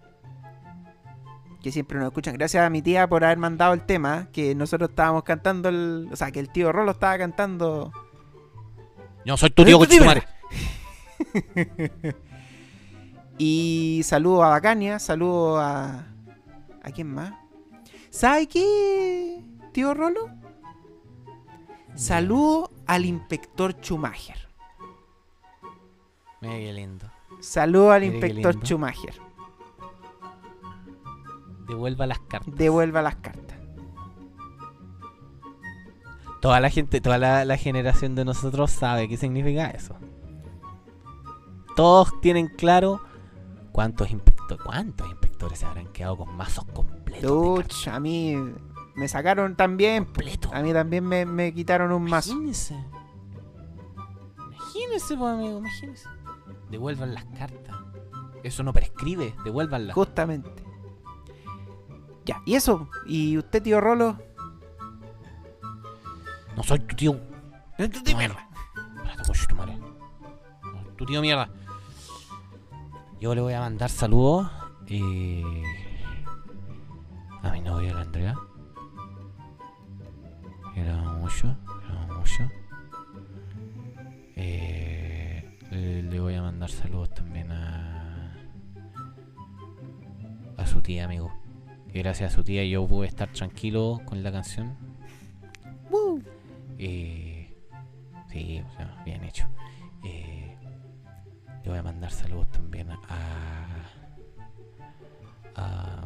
Que siempre nos escuchan. Gracias a mi tía por haber mandado el tema. Que nosotros estábamos cantando el. O sea, que el tío Rolo estaba cantando. Yo soy tu tío conchetumare. [laughs] Y saludo a Bacania, saludo a. ¿A quién más? ¿Sabe qué, tío Rolo? Saludo al inspector Schumacher. Mira qué lindo. Saludo al inspector. Schumacher. Devuelva las cartas. devuelva las cartas. Toda la gente, toda la, la generación de nosotros sabe qué significa eso. Todos tienen claro cuántos inspectores, cuántos inspectores se habrán quedado con mazos completos. Duch, a mí me sacaron también. Completo. A mí también me, me quitaron un mazo. Imagínese. Imagínese, pues, amigo, imagínese. Devuelvan las cartas. Eso no prescribe, devuélvanlas. Justamente. Ya, y eso. ¿Y usted, tío Rolo? No soy tu tío. No, tú te No, mierda. Tu madre. No, Tu tío mierda. Yo le voy a mandar saludos eh, a mi novia, la Andrea. Amo mucho, amo mucho. Eh, le, le voy a mandar saludos también a a su tía, amigo. Que gracias a su tía yo pude estar tranquilo con la canción. Woo. Eh, sí, o sea, bien hecho. Eh, le voy a mandar saludos también a. a,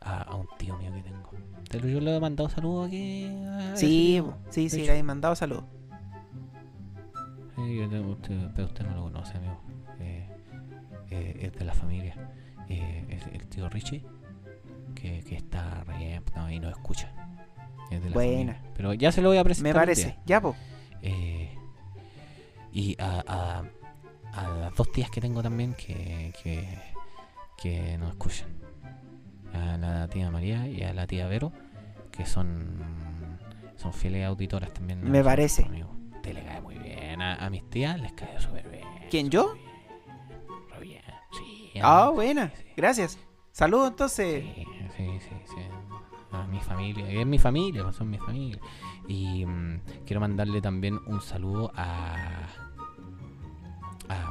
a, a un tío mío que tengo. Pero yo le he mandado saludos aquí. a Sí, sí, sí, hecho. le habéis mandado saludos. Sí, usted, pero usted no lo conoce, amigo. Eh, eh, es de la familia. Eh, el tío Richie, que, que está no, y nos escucha. Es de la Buena. familia. Pero ya se lo voy a presentar. Me parece. Ya, po. Eh, y a, a, a las dos tías que tengo también que, que, que nos escuchan. A la tía María y a la tía Vero, que son, son fieles auditoras también. Me parece. Te le cae muy bien. A, a mis tías les cae súper bien. ¿Quién, yo? Bien. Ah, amigo. buena. Gracias. Saludos entonces. Sí, sí, sí, sí. A mi familia, es mi familia, son mi familia. Y mm, quiero mandarle también un saludo a. a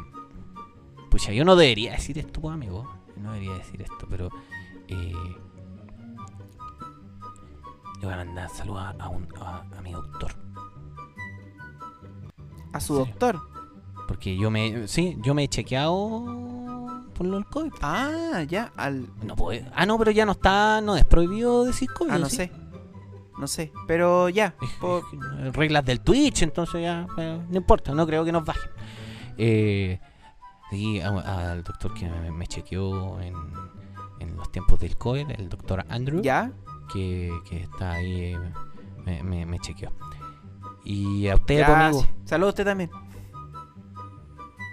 pucha, yo no debería decir esto, pues, amigo. No debería decir esto, pero. Eh, le voy a mandar saludos a, un, a, a mi doctor. A su doctor. Porque yo me. Sí, yo me he chequeado por lo del COVID. Ah, ya. Al... No puedo. Ah, no, pero ya no está. No es prohibido decir COVID. Ah, no ¿sí? sé. No sé. Pero ya. [laughs] reglas del Twitch, entonces ya, bueno, no importa, no creo que nos bajen. Eh, a- al doctor que me, me chequeó en, en los tiempos del COVID, el doctor Andrew, ya. que, que está ahí, eh, me, me, me chequeó. Y a usted, pues, amigo. Saludos a usted también.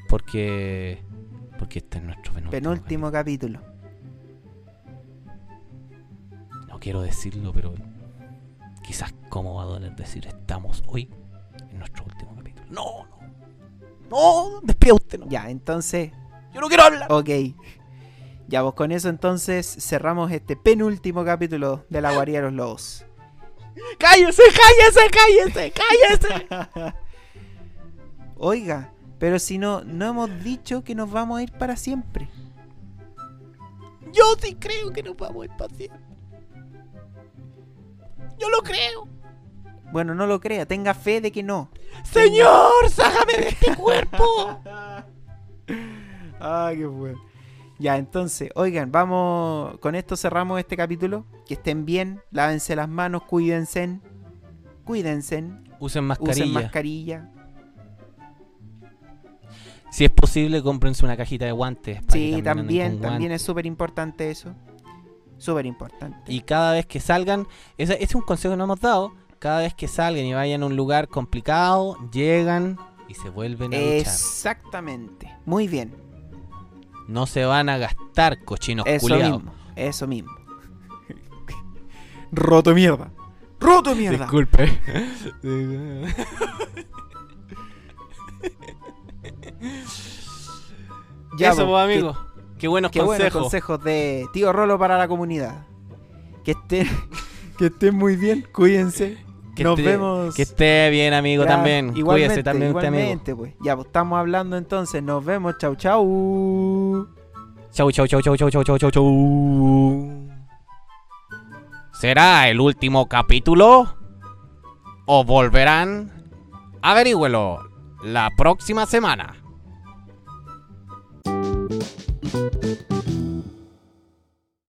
porque, porque este es nuestro penúltimo. Penúltimo capítulo. capítulo. No quiero decirlo, pero quizás cómo va a doler decir estamos hoy en nuestro último capítulo. No, no. No, despida usted, no. Ya, entonces. Yo no quiero hablar. Ok. Ya, pues con eso entonces cerramos este penúltimo capítulo de La Guarida de los Lobos. ¡Cállese, cállese, cállese, cállese! [laughs] Oiga, pero si no, no hemos dicho que nos vamos a ir para siempre. Yo sí creo que nos vamos a ir para siempre. Yo lo creo. Bueno, no lo crea, tenga fe de que no. Señor, sácame de este cuerpo. [laughs] Ah, qué bueno. Ya, entonces, oigan, vamos. Con esto cerramos este capítulo. Que estén bien, lávense las manos, cuídense. Cuídense, Usen mascarilla. usen mascarilla. Si es posible, cómprense una cajita de guantes. para que Sí, también, también es súper importante eso. Súper importante. Y cada vez que salgan, ese, ese es un consejo que nos hemos dado. Cada vez que salgan y vayan a un lugar complicado, llegan y se vuelven a duchar. Exactamente. Muy bien. No se van a gastar cochinos Eso culiados. mismo. Eso mismo. [laughs] Roto mierda. Roto mierda. Disculpe. [laughs] Ya, Eso, pues, amigo. Qué buenos Qué buenos consejos. consejos de tío Rolo para la comunidad. Que estén, [laughs] que estén muy bien, cuídense. Que Nos esté- vemos. Que esté bien, amigo, también. Igualmente, Cuídese también usted, amigo. igualmente, pues. Ya, pues estamos hablando entonces. Nos vemos. Chau, chau. Chau, chau, chau, chau, chau, chau, chau, chau, chau. ¿Será el último capítulo? ¿O volverán? Averígüelo la próxima semana. Thank you.